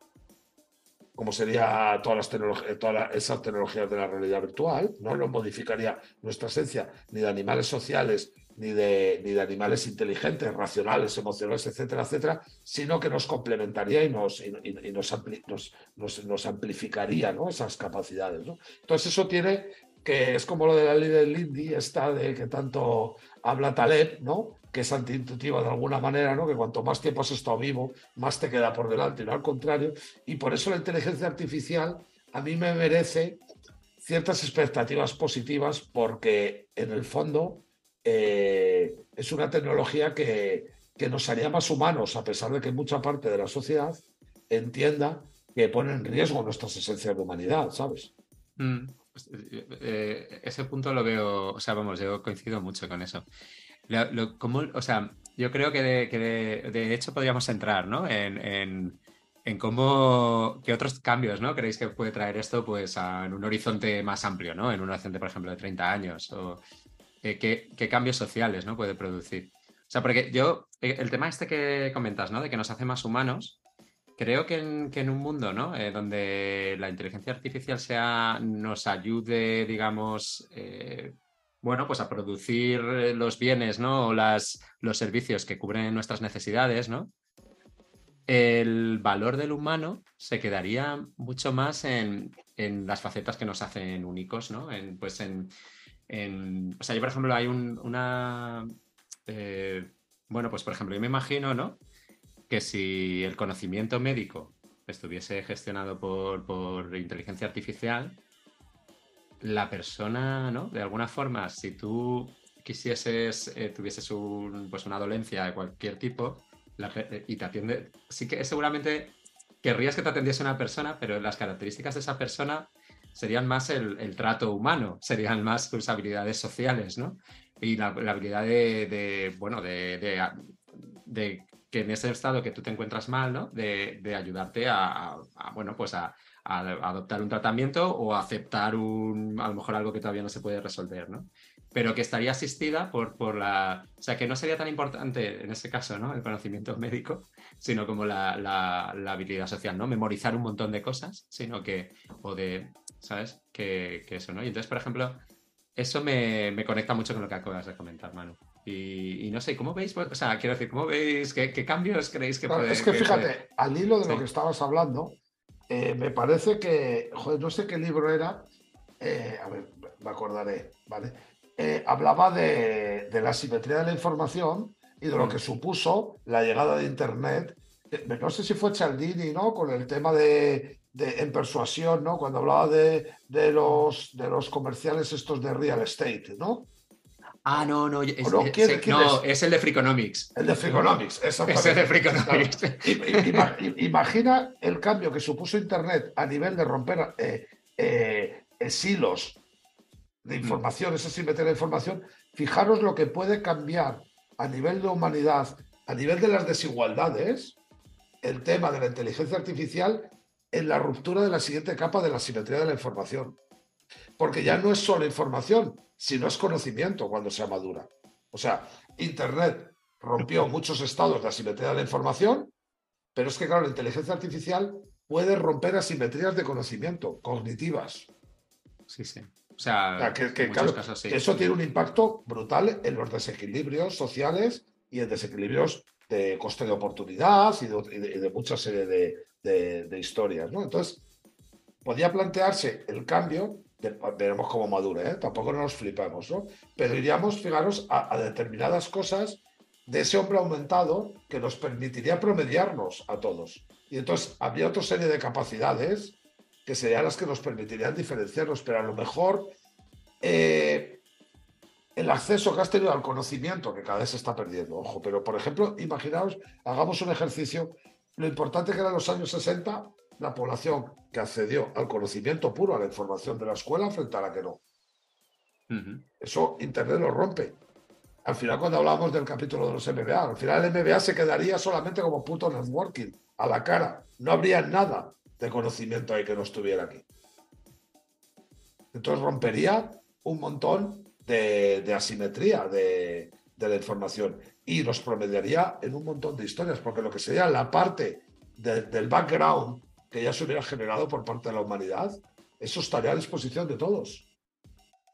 como sería todas las tecnologías, todas esas tecnologías de la realidad virtual, no nos modificaría nuestra esencia ni de animales sociales, ni de, ni de animales inteligentes, racionales, emocionales, etcétera, etcétera, sino que nos complementaría y nos, y, nos, nos, nos, amplificaría ¿no? esas capacidades. Entonces eso tiene que es como lo de la ley del Lindy, esta de que tanto habla Taleb, ¿no? que es antiintuitiva de alguna manera, ¿no? que cuanto más tiempo has estado vivo, más te queda por delante, y no al contrario. Y por eso la inteligencia artificial a mí me merece ciertas expectativas positivas porque en el fondo eh, es una tecnología que, que nos haría más humanos, a pesar de que mucha parte de la sociedad entienda que pone en riesgo nuestras esencias de humanidad, ¿sabes? Mm. Pues, eh, eh, ese punto lo veo, o sea, vamos, yo coincido mucho con eso. o sea, yo creo que de, hecho podríamos entrar, ¿no? En, cómo, qué otros cambios, ¿no? ¿Creéis que puede traer esto, pues, en un horizonte más amplio, ¿no? En un horizonte, por ejemplo, de 30 años, o eh, qué, cambios sociales, ¿no? Puede producir. O sea, porque yo, el tema este que comentas, ¿no? De que nos hace más humanos, Creo que en, un mundo ¿no? Eh, donde la inteligencia artificial sea, nos ayude, digamos, eh, bueno, pues a producir los bienes ¿no? o las, los servicios que cubren nuestras necesidades, ¿no? el valor del humano se quedaría mucho más en, las facetas que nos hacen únicos, ¿no? En, pues en, o sea, yo por ejemplo hay una, eh, bueno, pues por ejemplo, yo me imagino, ¿no? que si el conocimiento médico estuviese gestionado por, inteligencia artificial, la persona, ¿no? De alguna forma, si tú quisieses, eh, tuvieses pues una dolencia de cualquier tipo eh, y te atiende, sí que seguramente querrías que te atendiese una persona, pero las características de esa persona serían más el, trato humano, serían más tus habilidades sociales, ¿no? Y la, habilidad de, bueno, de, de que en ese estado que tú te encuentras mal, ¿no? De, ayudarte a, bueno, pues a, adoptar un tratamiento o aceptar un, a lo mejor algo que todavía no se puede resolver, ¿no? Pero que estaría asistida por, por la... O sea, que no sería tan importante en ese caso, ¿no? El conocimiento médico, sino como la, la, habilidad social, ¿no? Memorizar un montón de cosas, sino que... O de... ¿Sabes? Que, que eso, ¿no? Y entonces, por ejemplo, eso me, me conecta mucho con lo que acabas de comentar, Manu. Y, no sé, ¿cómo veis? O sea, quiero decir, ¿cómo veis? ¿Qué, cambios creéis que puede Es que, fíjate, al hilo de lo que estabas hablando, eh, me parece que, joder, no sé qué libro era, eh, a ver, me acordaré, ¿vale? Eh, hablaba de, de, la simetría de la información y de lo mm. que supuso la llegada de Internet. No sé si fue Cialdini, ¿no? Con el tema de, de en persuasión, ¿no? Cuando hablaba de, de, los, de los comerciales estos de real estate, ¿no? Ah, no, no. Es, no, es? el de Freakonomics. El de Freakonomics, eso Es el de Freakonomics. Imagina el cambio que supuso Internet a nivel de romper eh, eh, silos de información, esa simetría de información. Fijaros lo que puede cambiar a nivel de humanidad, a nivel de las desigualdades, el tema de la inteligencia artificial en la ruptura de la siguiente capa de la simetría de la información. Porque ya no es solo información, si no es conocimiento cuando se madura. O sea, Internet rompió muchos estados de asimetría de la información, pero es que, claro, la inteligencia artificial puede romper asimetrías de conocimiento cognitivas. Sí, sí. O sea, que, eso tiene un impacto brutal en los desequilibrios sociales y en desequilibrios de coste de oportunidad y de, mucha serie de, de, historias. ¿no? Entonces, podía plantearse el cambio veremos cómo madure, ¿eh? tampoco nos flipamos, ¿no? Pero iríamos, fijaros, a, determinadas cosas de ese hombre aumentado que nos permitiría promediarnos a todos. Y entonces habría otra serie de capacidades que serían las que nos permitirían diferenciarnos, pero a lo mejor eh, el acceso que has tenido al conocimiento, que cada vez se está perdiendo, ojo, pero por ejemplo, imaginaos, hagamos un ejercicio, lo importante que era en los años 60 la población que accedió al conocimiento puro, a la información de la escuela, frente a la que no. Eso Internet lo rompe. Al final, cuando hablamos del capítulo de los MBA, al final el MBA se quedaría solamente como puto networking, a la cara. No habría nada de conocimiento ahí que no estuviera aquí. Entonces rompería un montón de, asimetría, de, de la información y los promediaría en un montón de historias, porque lo que sería la parte del background que ya se hubiera generado por parte de la humanidad, eso estaría a disposición de todos.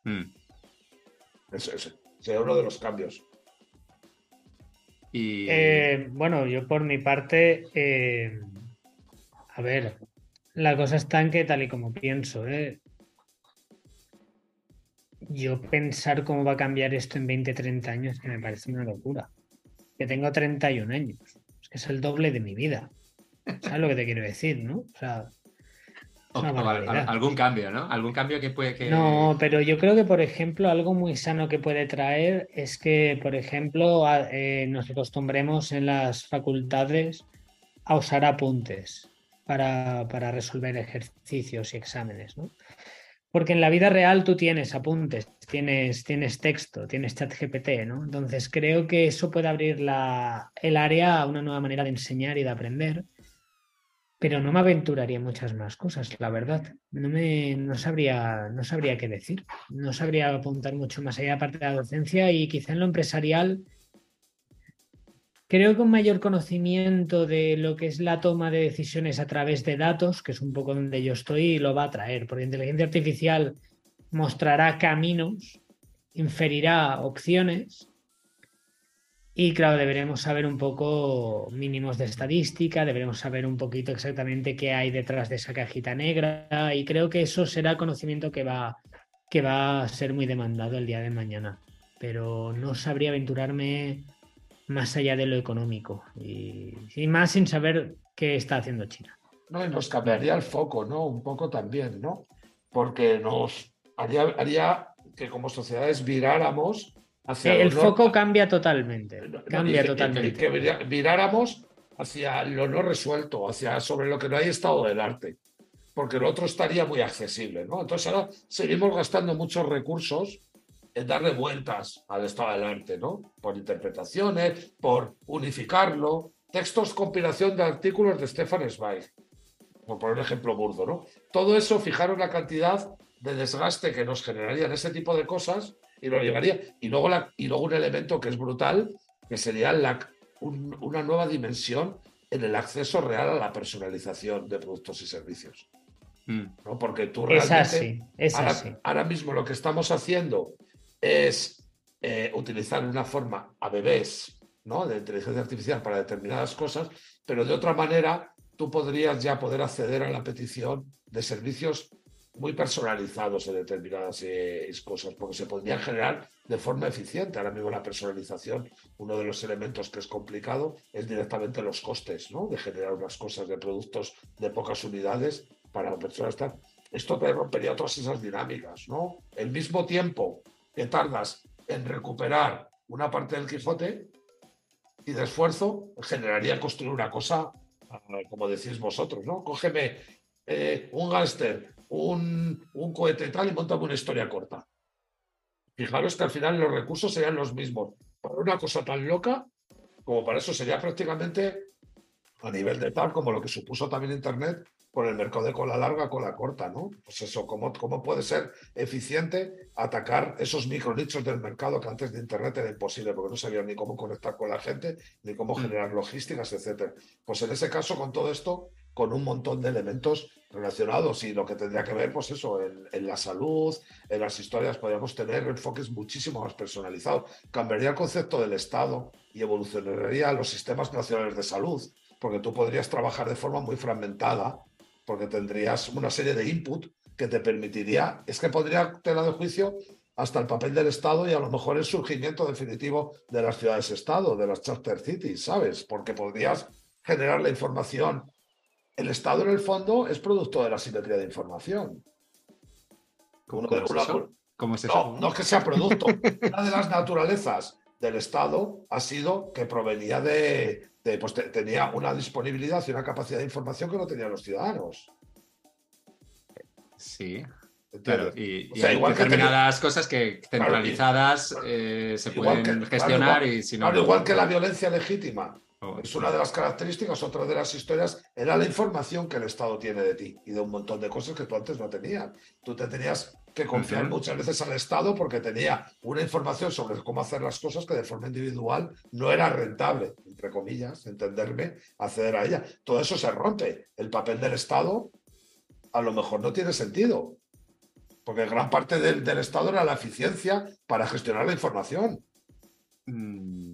Mm. Ese, sería uno de los cambios. Y... Eh, bueno, yo por mi parte, eh, a ver, la cosa está en que tal y como pienso, ¿eh? yo pensar cómo va a cambiar esto en 20, 30 años, que me parece una locura. Que tengo 31 años, es que es el doble de mi vida. ¿Sabes lo que te quiero decir, no? O sea, algún cambio, ¿no? Algún cambio que puede que... No, pero yo creo que, por ejemplo, algo muy sano que puede traer es que, por ejemplo, eh, nos acostumbremos en las facultades a usar apuntes para, para resolver ejercicios y exámenes, ¿no? Porque en la vida real tú tienes apuntes, tienes, tienes texto, tienes chat GPT, ¿no? Entonces creo que eso puede abrir la, el área a una nueva manera de enseñar y de aprender, pero no me aventuraría muchas más cosas, la verdad. No, me, no, sabría, no sabría qué decir, no sabría apuntar mucho más allá aparte de la docencia y quizá en lo empresarial Creo que un mayor conocimiento de lo que es la toma de decisiones a través de datos, que es un poco donde yo estoy, lo va a traer, porque inteligencia artificial mostrará caminos, inferirá opciones y claro, deberemos saber un poco mínimos de estadística, deberemos saber un poquito exactamente qué hay detrás de esa cajita negra y creo que eso será conocimiento que va, que va a ser muy demandado el día de mañana. Pero no sabría aventurarme más allá de lo económico y, más sin saber qué está haciendo China. No, y nos cambiaría el foco, ¿no? Un poco también, ¿no? Porque nos haría, haría que como sociedades viráramos hacia... el foco cambia totalmente, cambia totalmente. Que, viráramos hacia lo no resuelto, hacia sobre lo que no hay estado del arte, porque lo otro estaría muy accesible, ¿no? Entonces ahora seguimos gastando muchos recursos darle vueltas al estado del arte, ¿no? Por interpretaciones, por unificarlo. Textos, compilación de artículos de Stefan Zweig, por poner un ejemplo burdo, ¿no? Todo eso, fijaros la cantidad de desgaste que nos generarían ese tipo de cosas y lo llevaría. Y luego, la, y luego un elemento que es brutal, que sería la, una nueva dimensión en el acceso real a la personalización de productos y servicios. Mm. ¿no? Porque tú realmente. Es así, ahora mismo lo que estamos haciendo es eh, utilizar una forma a bebés ¿no? de inteligencia artificial para determinadas cosas, pero de otra manera tú podrías ya poder acceder a la petición de servicios muy personalizados en determinadas eh, cosas, porque se podrían generar de forma eficiente. Ahora mismo la personalización, uno de los elementos que es complicado es directamente los costes ¿no? de generar unas cosas de productos de pocas unidades para personas. Esto te rompería todas esas dinámicas. ¿no? El mismo tiempo que tardas en recuperar una parte del Quijote y de esfuerzo generaría construir una cosa, como decís vosotros, ¿no? Cógeme eh, un gángster, un, un cohete tal y montame una historia corta. Fijaros que al final los recursos serían los mismos. Para una cosa tan loca, como para eso sería prácticamente a nivel de tal, como lo que supuso también Internet, con el mercado de cola larga, cola corta, ¿no? Pues eso, ¿cómo, cómo puede ser eficiente atacar esos micronichos del mercado que antes de Internet era imposible, porque no sabían ni cómo conectar con la gente, ni cómo mm. generar logísticas, etcétera. Pues en ese caso, con todo esto, con un montón de elementos relacionados y lo que tendría que ver, pues eso, en, la salud, en las historias, podríamos tener enfoques muchísimo más personalizados. Cambiaría el concepto del Estado y evolucionaría los sistemas nacionales de salud, porque tú podrías trabajar de forma muy fragmentada porque tendrías una serie de input que te permitiría, es que podría tener de juicio hasta el papel del Estado y a lo mejor el surgimiento definitivo de las ciudades-estado, de las charter cities, ¿sabes? Porque podrías generar la información. El Estado, en el fondo, es producto de la simetría de información. ¿Cómo, es eso? No, no es que sea producto. una de las naturalezas del Estado ha sido que provenía de, pues tenía una disponibilidad y una capacidad de información que no tenían los ciudadanos. Sí. Claro, y, hay determinadas cosas que centralizadas eh, se pueden gestionar y si no. igual que la violencia legítima. Oh, es una de las características, otra de las historias, era la información que el Estado tiene de ti y de un montón de cosas que tú antes no tenías. Tú te tenías que confían muchas veces al Estado porque tenía una información sobre cómo hacer las cosas que de forma individual no era rentable, entre comillas, entenderme, acceder a ella. Todo eso se rompe. El papel del Estado a lo mejor no tiene sentido, porque gran parte del, del Estado era la eficiencia para gestionar la información. Mm,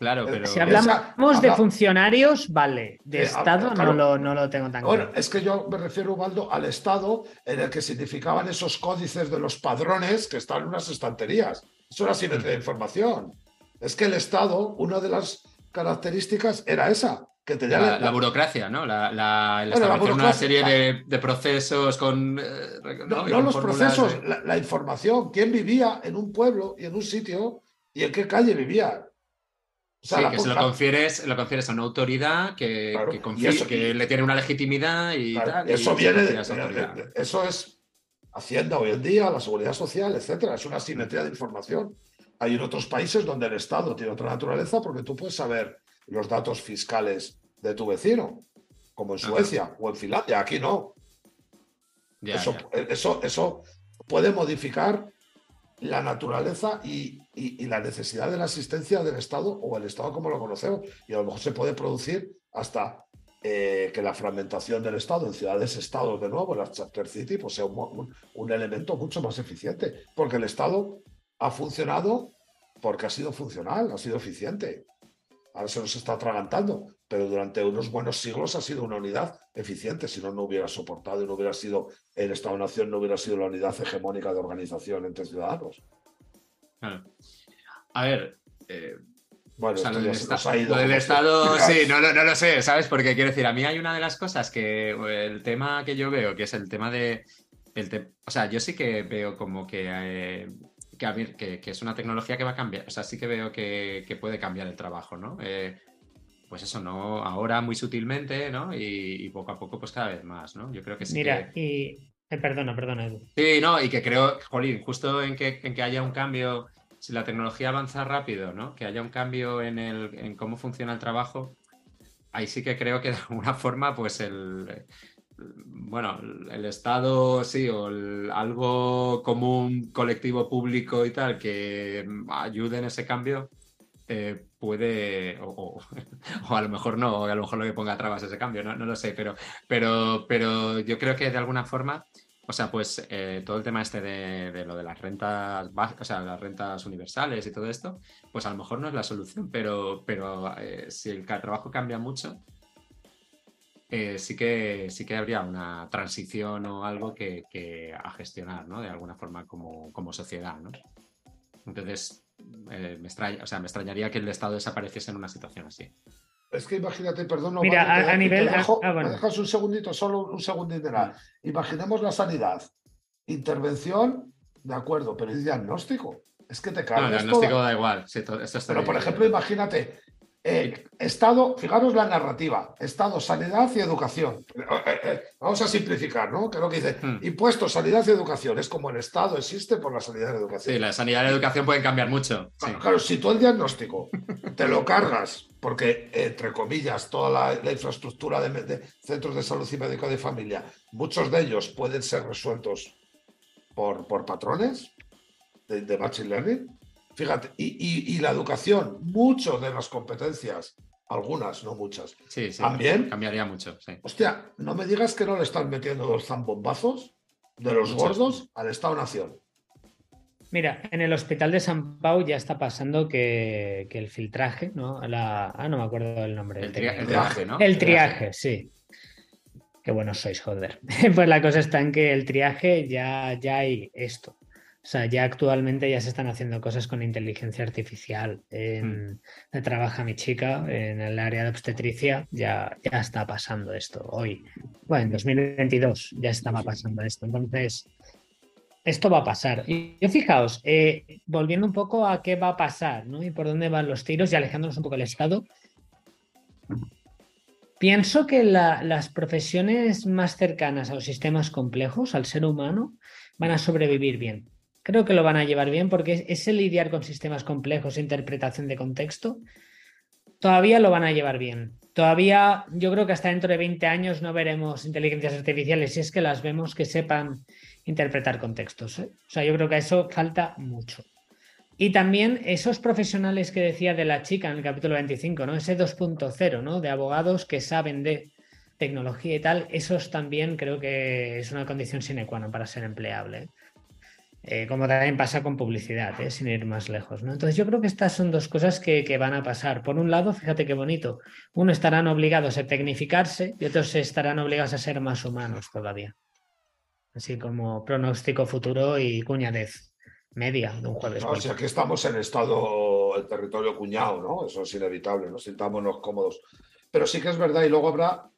claro, Eh, pero. Si hablamos Esa- de habla- funcionarios, vale. De Eh, Estado claro. no, lo, no lo tengo tan Bueno, claro. es que yo me refiero, Ubaldo, al Estado en el que significaban esos códices de los padrones que están en unas estanterías. Eso era simetría de información. Es que el Estado, una de las características era esa, que tenía La, la burocracia, ¿no? La, la- el Bueno, la establecer una serie de, de procesos con. eh, No, no con los procesos, de- la, la información, quién vivía en un pueblo y en un sitio y en qué calle vivía. O sea, sí, que se lo confieres, lo confieres a una autoridad que, Claro, que, eso- le tiene una legitimidad y Claro, tal. eso viene de, autoridad. de- eso es Hacienda hoy en día, la seguridad social, etcétera. Es una simetría de información. Hay en otros países donde el Estado tiene otra naturaleza porque tú puedes saber los datos fiscales de tu vecino, como en Ajá. Suecia o en Finlandia. Aquí no. Ya, eso, ya. Eso, eso puede modificar la naturaleza y, y- la necesidad de la asistencia del Estado o el Estado como lo conocemos. Y a lo mejor se puede producir hasta eh, que la fragmentación del Estado en ciudades-estados, de nuevo, las Chapter City, pues sea un- un elemento mucho más eficiente. Porque el Estado ha funcionado porque ha sido funcional, ha sido eficiente. Ahora se nos está atragantando, pero durante unos buenos siglos ha sido una unidad eficiente, si no, no hubiera soportado y no hubiera sido el Estado-Nación, no hubiera sido la unidad hegemónica de organización entre ciudadanos. Claro. A ver. eh, Bueno, o sea, lo del, ha ido. lo Estado, sí, no, lo- no lo sé, ¿sabes? Porque quiero decir, a mí hay una de las cosas que el tema que yo veo, que es el tema de. El te- o sea, yo sí que veo como que, eh, que, a ver, que, que es una tecnología que va a cambiar. O sea, sí que veo que, que puede cambiar el trabajo, ¿no? Eh, pues eso, ¿no? Ahora muy sutilmente, ¿no? Y, y poco a poco, pues cada vez más, ¿no? Yo creo que sí que- Mira, y. eh, perdona, perdona, Edu. Sí, no, y que creo, jolín, justo en que, en que haya un cambio, si la tecnología avanza rápido, ¿no? Que haya un cambio en, el, en cómo funciona el trabajo, ahí sí que creo que de alguna forma, pues el, bueno, el Estado, sí, o el- algo común, colectivo, público y tal, que ayude en ese cambio, eh, puede, o, a lo mejor no, o a lo mejor lo que ponga trabas ese cambio, no, lo sé, pero, pero, pero yo creo que de alguna forma, o sea, pues eh, todo el tema este de, lo de las rentas, bas- o sea, las rentas universales y todo esto, pues a lo mejor no es la solución, pero, pero eh, si el trabajo cambia mucho, sí que sí que habría una transición o algo que, que a gestionar, ¿no? De alguna forma como, como sociedad, ¿no? Entonces, eh, me extraña, o sea, me extrañaría que el Estado desapareciese en una situación así. Es que imagínate, perdón, no, Mira, a- a nivel- dejo- ah, bueno. me dejas un segundito, solo un segundito. Imaginemos la sanidad. Intervención, de acuerdo, pero ¿y diagnóstico? Es que te No, el cargas diagnóstico toda- da igual. sí, esto Pero, por ejemplo, imagínate, eh, Estado, fijaros la narrativa, Estado, sanidad y educación. Eh, eh, vamos a simplificar, ¿no? Que lo que dice, Hmm. impuestos, sanidad y educación. Es como el Estado existe por la sanidad y la educación. Sí, la sanidad y la educación pueden cambiar mucho. sí. Claro, si tú el diagnóstico te lo cargas, porque, entre comillas, toda la, la infraestructura de, centros de salud y médico de familia, muchos de ellos pueden ser resueltos por, por patrones de, de Machine Learning. Fíjate, y, y- y la educación, muchas de las competencias, algunas, no muchas. Sí, sí, ¿También? cambiaría mucho. Sí. Hostia, no me digas que no le están metiendo dos zambombazos de los Muchas. gordos al Estado-Nación. Mira, en el hospital de San Pau ya está pasando que, que el filtraje, ¿no? La, ah, no me acuerdo del nombre. El, el triaje, ¿no? El triaje, sí. Qué buenos sois, joder. Pues la cosa está en que el triaje ya, ya hay esto. O sea, ya actualmente ya se están haciendo cosas con inteligencia artificial. En, donde trabaja mi chica en el área de obstetricia, ya, ya está pasando esto hoy. Bueno, en 2022 ya estaba pasando esto. Entonces, esto va a pasar. Y yo fijaos, eh, volviendo un poco a qué va a pasar, ¿no? Y por dónde van los tiros y alejándonos un poco del Estado. Pienso que la- las profesiones más cercanas a los sistemas complejos, al ser humano, van a sobrevivir bien. Creo que lo van a llevar bien porque es- ese lidiar con sistemas complejos, interpretación de contexto, todavía lo van a llevar bien. Todavía yo creo que hasta dentro de 20 años no veremos inteligencias artificiales, si es que las vemos que sepan interpretar contextos. ¿eh? O sea, yo creo que a eso falta mucho. Y también esos profesionales que decía de la chica en el capítulo 25, ¿no? Ese 2.0, ¿no? De abogados que saben de tecnología y tal, esos también creo que es una condición sine qua non para ser empleable. Eh, como también pasa con publicidad, ¿eh? sin ir más lejos. ¿no? Entonces yo creo que estas son dos cosas que, que, van a pasar. Por un lado, fíjate qué bonito, uno estarán obligados a tecnificarse y otros estarán obligados a ser más humanos todavía. Así como pronóstico futuro y cuñadez media de un jueves. No, si aquí estamos en estado, el territorio cuñado, ¿no? Eso es inevitable, no sintámonos cómodos. Pero sí que es verdad, y luego habrá,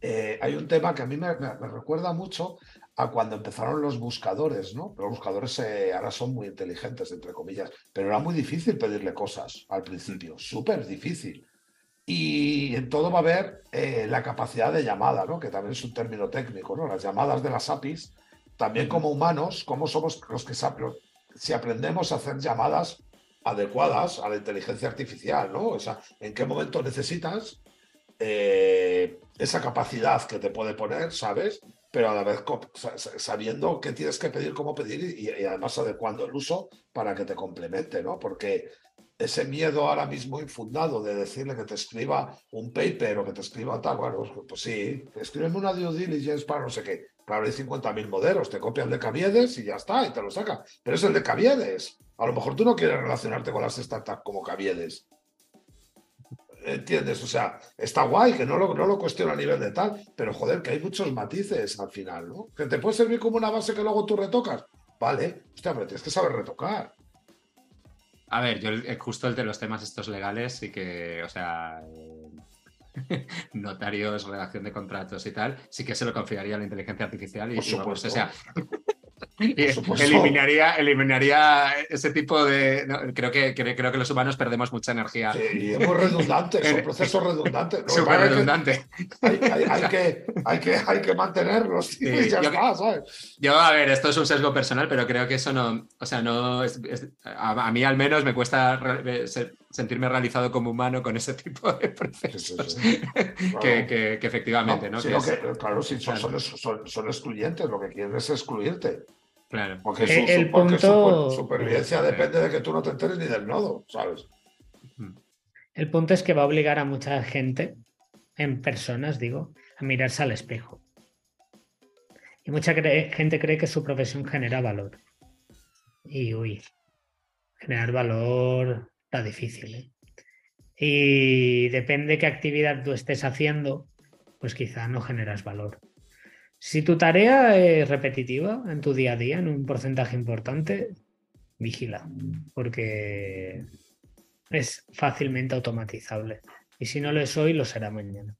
eh, hay un tema que a mí me, me, me recuerda mucho a cuando empezaron los buscadores, ¿no? Los buscadores eh, ahora son muy inteligentes, entre comillas, pero era muy difícil pedirle cosas al principio, súper difícil. Y en todo va a haber eh, la capacidad de llamada, ¿no? Que también es un término técnico, ¿no? Las llamadas de las APIs, también como humanos, cómo somos los que si aprendemos a hacer llamadas adecuadas a la inteligencia artificial, ¿no? O sea, ¿en qué momento necesitas eh, esa capacidad que te puede poner, ¿sabes? Pero a la vez sabiendo qué tienes que pedir, cómo pedir y, y, además adecuando el uso para que te complemente, ¿no? Porque ese miedo ahora mismo infundado de decirle que te escriba un paper o que te escriba tal, bueno, pues sí, escríbeme una due diligence para no sé qué. Claro, hay 50.000 modelos, te copian de Caviedes y ya está, y te lo saca. Pero es el de Caviedes. A lo mejor tú no quieres relacionarte con las startups como Caviedes. ¿Entiendes? O sea, está guay, que no lo, no lo cuestiono a nivel de tal, pero joder, que hay muchos matices al final, ¿no? Que te puede servir como una base que luego tú retocas. Vale, hostia, pero tienes que saber retocar. A ver, yo justo el de los temas estos legales sí que, o sea, eh, notarios, redacción de contratos y tal, sí que se lo confiaría a la inteligencia artificial y, Por y vamos, supuesto. o sea. Eliminaría, eliminaría ese tipo de. no, creo, que, creo, creo que los humanos perdemos mucha energía. Sí, y es muy redundante, son procesos redundantes. Que Súper redundante. Hay, hay- hay que, hay, que, hay que mantenerlos y Sí, ya yo- está, ¿sabes? Yo, a ver, esto es un sesgo personal, pero creo que eso no. O sea, no. Es, es- a, a mí al menos me cuesta re- ser- sentirme realizado como humano con ese tipo de procesos. sí. que, Claro. que- que efectivamente, ¿no? Sí, Que lo es- que- claro, sí, son, Claro. son, son- son excluyentes, lo que quieren es excluirte. Claro. Porque, Eh, su, el su- porque su punto- super- supervivencia depende de que tú no te enteres ni del nodo, ¿sabes? El punto es que va a obligar a mucha gente, en personas digo, a mirarse al espejo. Y mucha cre- gente cree que su profesión genera valor. Y uy, generar valor está difícil. ¿eh? Y depende qué actividad tú estés haciendo, pues quizá no generas valor. Si tu tarea es repetitiva en tu día a día, en un porcentaje importante, vigila, porque es fácilmente automatizable. Y si no lo es hoy, lo será mañana.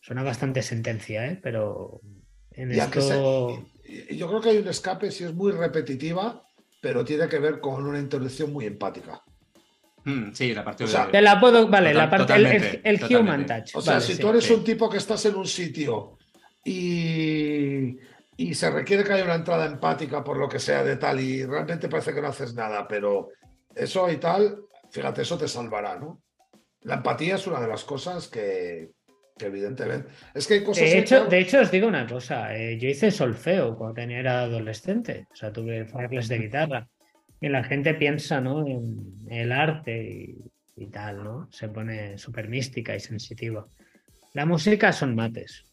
Suena bastante sentencia, ¿eh? pero en Y esto... yo creo que hay un escape si es muy repetitiva, pero tiene que ver con una intervención muy empática. Mm, sí, la parte O sea, de- Te la puedo, vale, la Total- parte, el, el- human touch. O sea, vale, si sí. tú eres sí. un tipo que estás en un sitio y, y se requiere que haya una entrada empática por lo que sea de tal y realmente parece que no haces nada, pero eso y tal, fíjate, eso te salvará, ¿no? La empatía es una de las cosas que, que evidentemente... Es que hay cosas... De hecho, que- de hecho, os digo una cosa. eh, yo hice solfeo cuando tenía- era adolescente. O sea, tuve clases de guitarra. Y la gente piensa, ¿no? En el arte y, y tal, ¿no? Se pone súper mística y sensitiva. La música son mates.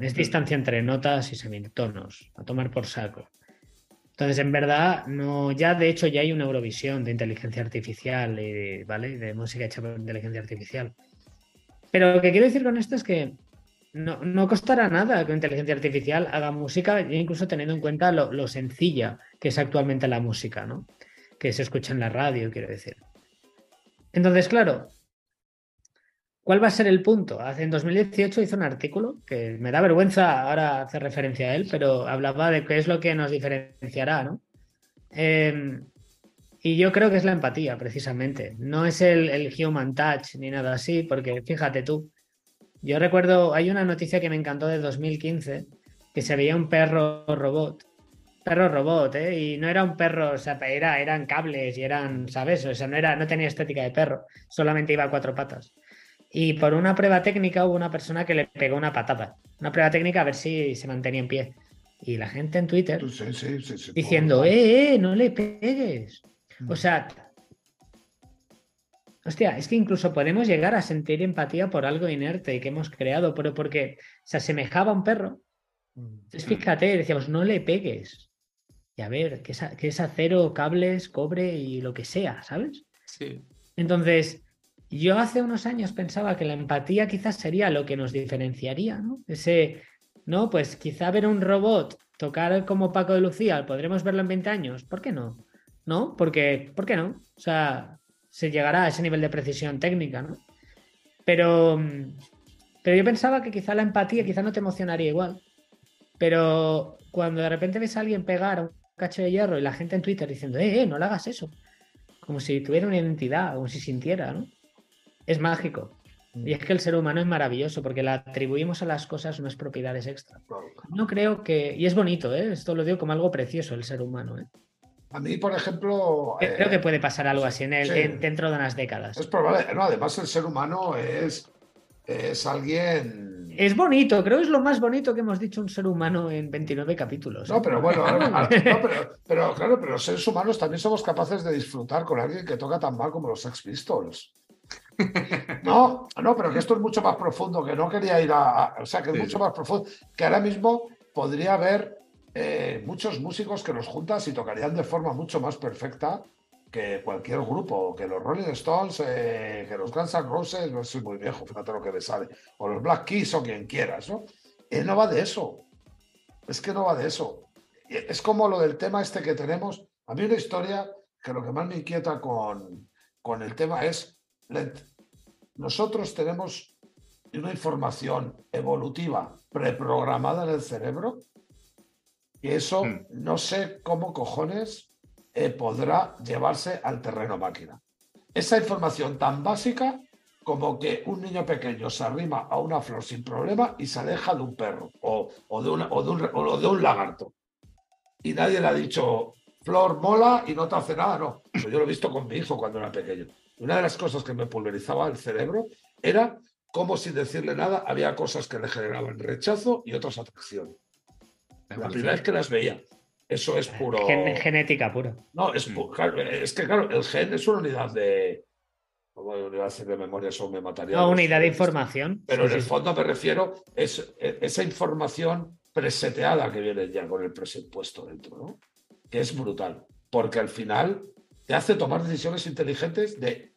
Es distancia entre notas y semitonos. A tomar por saco. Entonces, en verdad, no, ya de hecho ya hay una Eurovisión de inteligencia artificial y, ¿vale? De música hecha por inteligencia artificial. Pero lo que quiero decir con esto es que no, no costará nada que una inteligencia artificial haga música, incluso teniendo en cuenta lo, lo sencilla que es actualmente la música, ¿no? Que se escucha en la radio, quiero decir. Entonces, claro, ¿cuál va a ser el punto? Hace, en 2018 hizo un artículo que me da vergüenza ahora hacer referencia a él, pero hablaba de qué es lo que nos diferenciará, ¿no? Eh, y yo creo que es la empatía, precisamente. No es el, el human touch ni nada así, porque fíjate tú, yo recuerdo, hay una noticia que me encantó de 2015, que se veía un perro robot perro robot, ¿eh? Y no era un perro, o sea, era, eran cables y eran, ¿sabes? O sea, no, era, no tenía estética de perro, solamente iba a cuatro patas. Y por una prueba técnica hubo una persona que le pegó una patada. Una prueba técnica a ver si se mantenía en pie. Y la gente en Twitter Sí, sí, sí, sí, diciendo, eh, eh, no le pegues. O sea, hostia, es que incluso podemos llegar a sentir empatía por algo inerte que hemos creado, pero porque se asemejaba a un perro. Mm. Entonces, fíjate, decíamos, no le pegues. Y a ver, que es, que es acero, cables, cobre y lo que sea, ¿sabes? Sí. Entonces, yo hace unos años pensaba que la empatía quizás sería lo que nos diferenciaría, ¿no? Ese, no, pues quizá ver un robot tocar como Paco de Lucía, podremos verlo en 20 años, ¿por qué no? ¿No? Porque, ¿por qué no? O sea, se llegará a ese nivel de precisión técnica, ¿no? Pero, mm, pero yo pensaba que quizá la empatía quizá no te emocionaría igual. Pero cuando de repente ves a alguien pegar a un cacho de hierro y la gente en Twitter diciendo, eh, eh, no le hagas eso como si tuviera una identidad, como si sintiera, ¿no? Es mágico. Y es que el ser humano es maravilloso porque le atribuimos a las cosas unas propiedades extra. No creo que. Y es bonito, ¿eh? Esto lo digo como algo precioso, el ser humano, ¿eh? A mí, por ejemplo. Creo eh, que puede pasar algo así en el, sí. en- dentro de unas décadas. Es probable. No, además, el ser humano es, es alguien. Es bonito, creo que es lo más bonito que hemos dicho un ser humano en 29 capítulos. ¿eh? No, pero bueno, ahora- ahora- no, pero, pero claro, pero los seres humanos también somos capaces de disfrutar con alguien que toca tan mal como los Sex Pistols. No, no, pero que esto es mucho más profundo, que no quería ir a. a- o sea, que es Sí, mucho más profundo, que ahora mismo podría haber eh, muchos músicos que los juntas y tocarían de forma mucho más perfecta que cualquier grupo, que los Rolling Stones, eh, que los Guns N' Roses, no soy muy viejo, fíjate lo que me sale, o los Black Keys o quien quieras, ¿no? Él no va de eso. Es que no va de eso. Es como lo del tema este que tenemos. A mí una historia que lo que más me inquieta con, con el tema es, nosotros tenemos una información evolutiva preprogramada en el cerebro y eso Mm. no sé cómo cojones eh, podrá llevarse al terreno máquina. Esa información tan básica como que un niño pequeño se arrima a una flor sin problema y se aleja de un perro o, o de, una- o de un, o de un lagarto. Y nadie le ha dicho, flor mola y no te hace nada, no. Yo lo he visto con mi hijo cuando era pequeño. Una de las cosas que me pulverizaba el cerebro era como sin decirle nada había cosas que le generaban rechazo y otras atracción. La primera vez que las veía. Eso es puro. Gen- genética pura. No, es, pu- claro, es que claro, el gen es una unidad de. Como unidad de memoria, eso me mataría. No, unidad de información. Pero Sí, en el sí. fondo me refiero es e- esa información preseteada que viene ya con el presupuesto dentro, ¿no? Que es brutal. Porque al final te hace tomar decisiones inteligentes de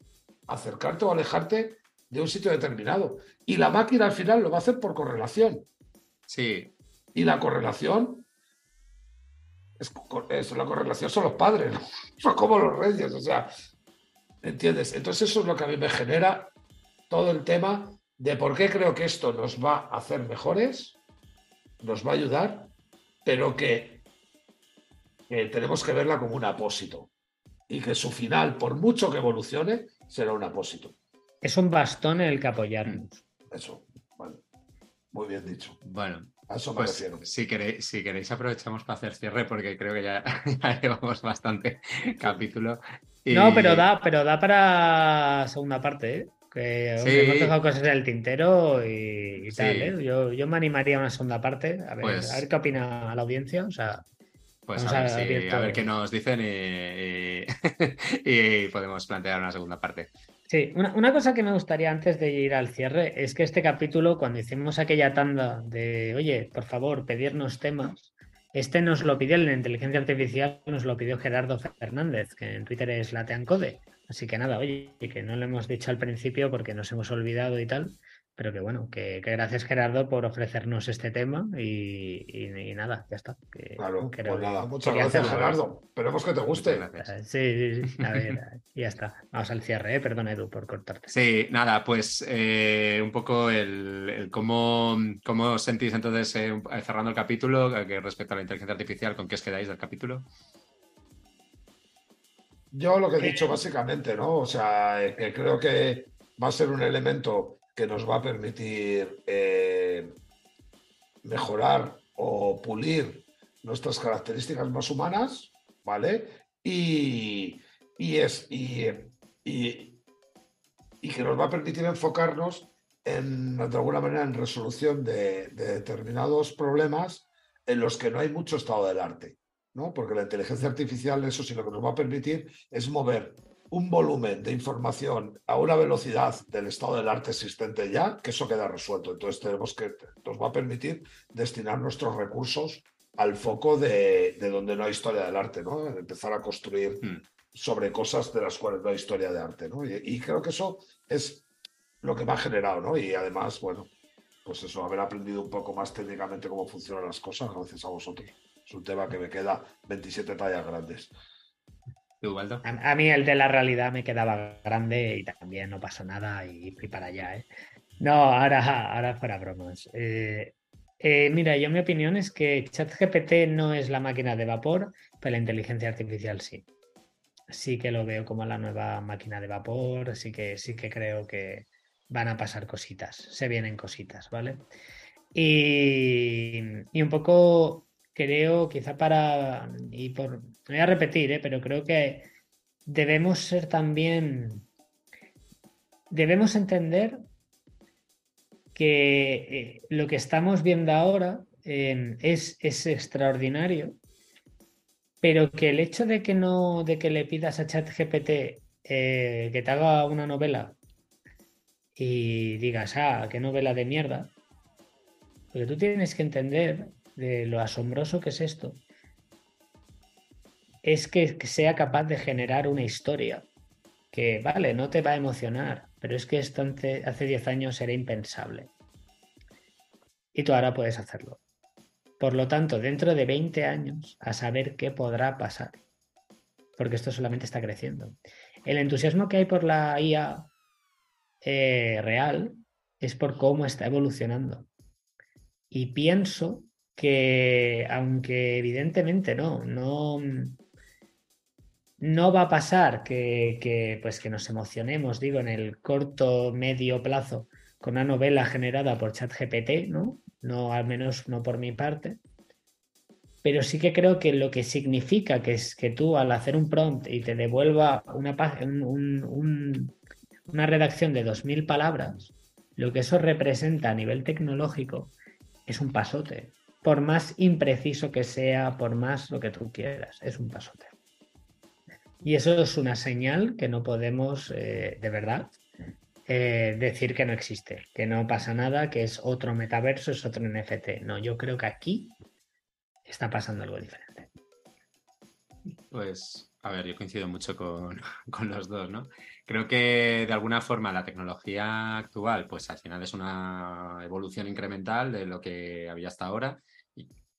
acercarte o alejarte de un sitio determinado. Y la máquina al final lo va a hacer por correlación. Sí, Y la correlación. Es, co- es- la correlación son los padres, ¿no? son como los reyes, o sea, ¿entiendes? Entonces eso es lo que a mí me genera todo el tema de por qué creo que esto nos va a hacer mejores, nos va a ayudar, pero que, que tenemos que verla como un apósito y que su final, por mucho que evolucione, será un apósito. Es un bastón en el que apoyarnos. Eso, vale. Muy bien dicho. bueno, A eso me pues refiero. si queréis, si queréis aprovechamos para hacer cierre porque creo que ya, ya llevamos bastante capítulo. Y- No, pero da, pero da para segunda parte, ¿eh? Que Sí. hemos dejado cosas en el tintero y, y tal, Sí. ¿eh? Yo, yo me animaría a una segunda parte, a ver, Pues- a ver qué opina la audiencia. O sea, Pues a ver, a si- abierto- a ver qué nos dicen y, y- y podemos plantear una segunda parte. Sí, una, una cosa que me gustaría antes de ir al cierre es que este capítulo, cuando hicimos aquella tanda de, oye, por favor, pedirnos temas, este nos lo pidió la inteligencia artificial, nos lo pidió Gerardo Fernández, que en Twitter es Lateancode. Así que nada, oye, que no lo hemos dicho al principio porque nos hemos olvidado y tal, pero que bueno, que, que gracias Gerardo por ofrecernos este tema y, y- y nada, ya está. que- Claro, que pues nada, muchas gracias, hacerlo. Gerardo. Esperemos que te guste. Gracias. Sí, sí, sí. A ver, ya está. Vamos al cierre, ¿eh? Perdona, Edu, por cortarte. Sí, nada, pues eh, un poco el, el cómo, cómo os sentís entonces eh, eh, cerrando el capítulo eh, que respecto a la inteligencia artificial, ¿con qué os quedáis del capítulo? Yo lo que he dicho básicamente, ¿no? O sea, eh, que creo que va a ser un elemento que nos va a permitir eh, mejorar o pulir nuestras características más humanas, ¿vale? Y, es, y, que nos va a permitir enfocarnos en, de alguna manera en resolución de, de determinados problemas en los que no hay mucho estado del arte, ¿no? Porque la inteligencia artificial, eso sí, lo que nos va a permitir es mover un volumen de información a una velocidad del estado del arte existente ya, que eso queda resuelto. Entonces tenemos que, nos va a permitir destinar nuestros recursos al foco de, donde no hay historia del arte, ¿no? Empezar a construir hmm. sobre cosas de las cuales no hay historia de arte, ¿no? Y, creo que eso es lo que me ha generado, ¿no? Y además, bueno, pues eso, haber aprendido un poco más técnicamente cómo funcionan las cosas gracias a vosotros. Es un tema que me queda 27 tallas grandes. A, mí el de la realidad me quedaba grande y también no pasa nada y fui para allá. ¿eh? No, ahora, ahora fuera bromas. Eh, eh, mira, yo mi opinión es que ChatGPT no es la máquina de vapor, pero la inteligencia artificial sí. Sí que lo veo como la nueva máquina de vapor, sí que, sí que creo que van a pasar cositas, se vienen cositas, ¿vale? Y, y un poco creo, quizá para, y por, voy a repetir, ¿eh? pero creo que debemos ser también, debemos entender que eh, lo que estamos viendo ahora em, es, es, extraordinario, pero que el hecho de que no, de que le pidas a ChatGPT eh, que te haga una novela y digas, ah, qué novela de mierda, porque tú tienes que entender de lo asombroso que es esto, es que, sea capaz de generar una historia que, vale, no te va a emocionar, pero es que esto hace 10 años era impensable. Y tú ahora puedes hacerlo. Por lo tanto, dentro de 20 años, a saber qué podrá pasar. Porque esto solamente está creciendo. El entusiasmo que hay por la IA eh, real es por cómo está evolucionando. Y pienso que aunque evidentemente no, no, no va a pasar que, pues que nos emocionemos, digo, en el corto, medio plazo con una novela generada por ChatGPT, ¿no? No, al menos no por mi parte. Pero sí que creo que lo que significa que es que tú al hacer un prompt y te devuelva una, una redacción de 2.000 palabras, lo que eso representa a nivel tecnológico es un pasote por más impreciso que sea, por más lo que tú quieras, es un pasote. Y eso es una señal que no podemos, eh, de verdad, eh, decir que no existe, que no pasa nada, que es otro metaverso, es otro NFT. No, yo creo que aquí está pasando algo diferente. Pues, a ver, yo coincido mucho con, con los dos, ¿no? Creo que de alguna forma la tecnología actual, pues al final es una evolución incremental de lo que había hasta ahora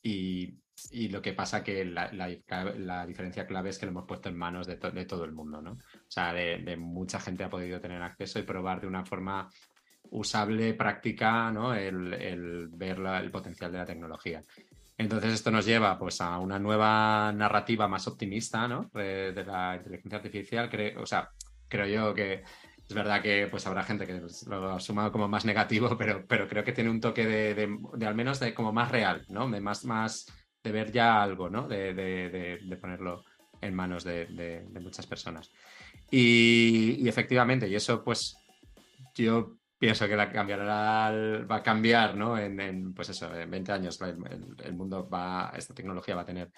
y, lo que pasa que la, diferencia clave es que lo hemos puesto en manos de, todo el mundo, ¿no? O sea, de, mucha gente ha podido tener acceso y probar de una forma usable, práctica, ¿no? El, ver el potencial de la tecnología. Entonces esto nos lleva pues, a una nueva narrativa más optimista ¿no? de, la inteligencia artificial. o sea, creo yo que es verdad que pues habrá gente que lo ha sumado como más negativo, pero, pero creo que tiene un toque de, al menos de como más real, ¿no? De más, más de ver ya algo, ¿no? De, ponerlo en manos de, muchas personas. Y, efectivamente, y eso pues yo pienso que la cambiará, va a cambiar, ¿no? En, pues eso, en 20 años el, mundo va, esta tecnología va a tener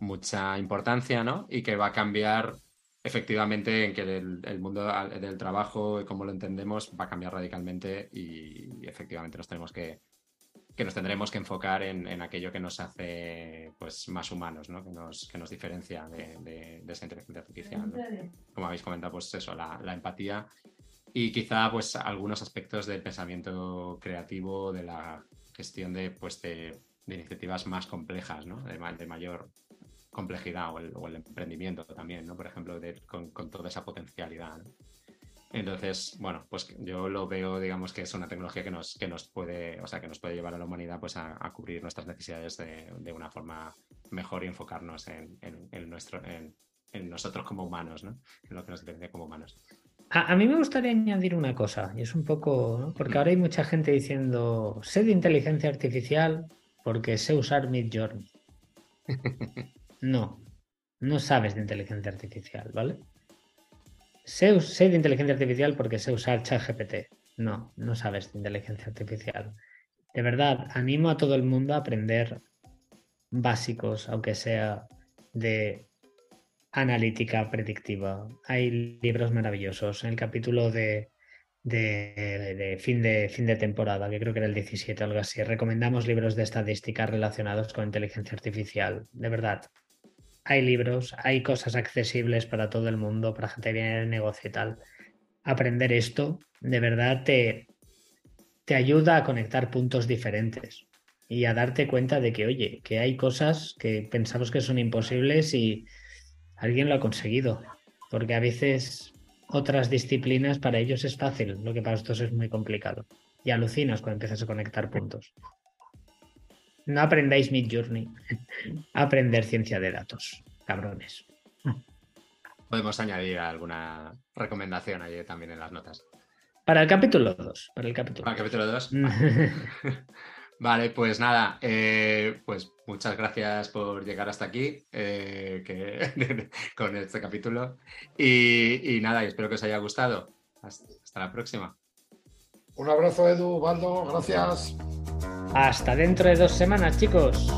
mucha importancia, ¿no? Y que va a cambiar efectivamente en que el, mundo del trabajo y cómo lo entendemos va a cambiar radicalmente y, efectivamente nos tenemos que, que nos tendremos que enfocar en, aquello que nos hace pues más humanos, ¿no? que, nos, que nos diferencia de, esa inteligencia artificial. Como habéis comentado, pues eso, la, empatía y quizá pues algunos aspectos del pensamiento creativo, de la gestión de, pues, de, iniciativas más complejas, ¿no? de, de mayor complejidad o el, emprendimiento también, ¿no? Por ejemplo, con, toda esa potencialidad. Entonces, bueno, pues yo lo veo, digamos, que es una tecnología que nos, que nos puede, o sea, que nos puede llevar a la humanidad pues a, cubrir nuestras necesidades de, una forma mejor y enfocarnos en, nuestro, en, nosotros como humanos, ¿no? En lo que nos diferencia como humanos. A, mí me gustaría añadir una cosa, y es un poco, porque mm. ahora hay mucha gente diciendo, sé de inteligencia artificial porque sé usar Midjourney. No, no sabes de inteligencia artificial, ¿vale? Sé, de inteligencia artificial porque sé usar ChatGPT. No, no sabes de inteligencia artificial. De verdad, animo a todo el mundo a aprender básicos, aunque sea de analítica predictiva. Hay libros maravillosos. En el capítulo de, fin de fin de temporada, que creo que era el 17 o algo así, recomendamos libros de estadística relacionados con inteligencia artificial. De verdad, hay libros, hay cosas accesibles para todo el mundo, para gente que viene en el negocio y tal. Aprender esto de verdad te, te ayuda a conectar puntos diferentes y a darte cuenta de que, oye, que hay cosas que pensamos que son imposibles y alguien lo ha conseguido. Porque a veces otras disciplinas para ellos es fácil, lo que para nosotros es muy complicado. Y alucinas cuando empiezas a conectar puntos. No aprendáis Mid Journey, aprender ciencia de datos, cabrones. Podemos añadir alguna recomendación allí también en las notas. Para el capítulo 2. Para el capítulo, para el capítulo 2. Vale, pues nada, eh, pues muchas gracias por llegar hasta aquí eh, que, con este capítulo. Y, y, nada, y espero que os haya gustado. Hasta, hasta la próxima. Un abrazo, Edu, Baldo, gracias. Hasta dentro de dos semanas, chicos.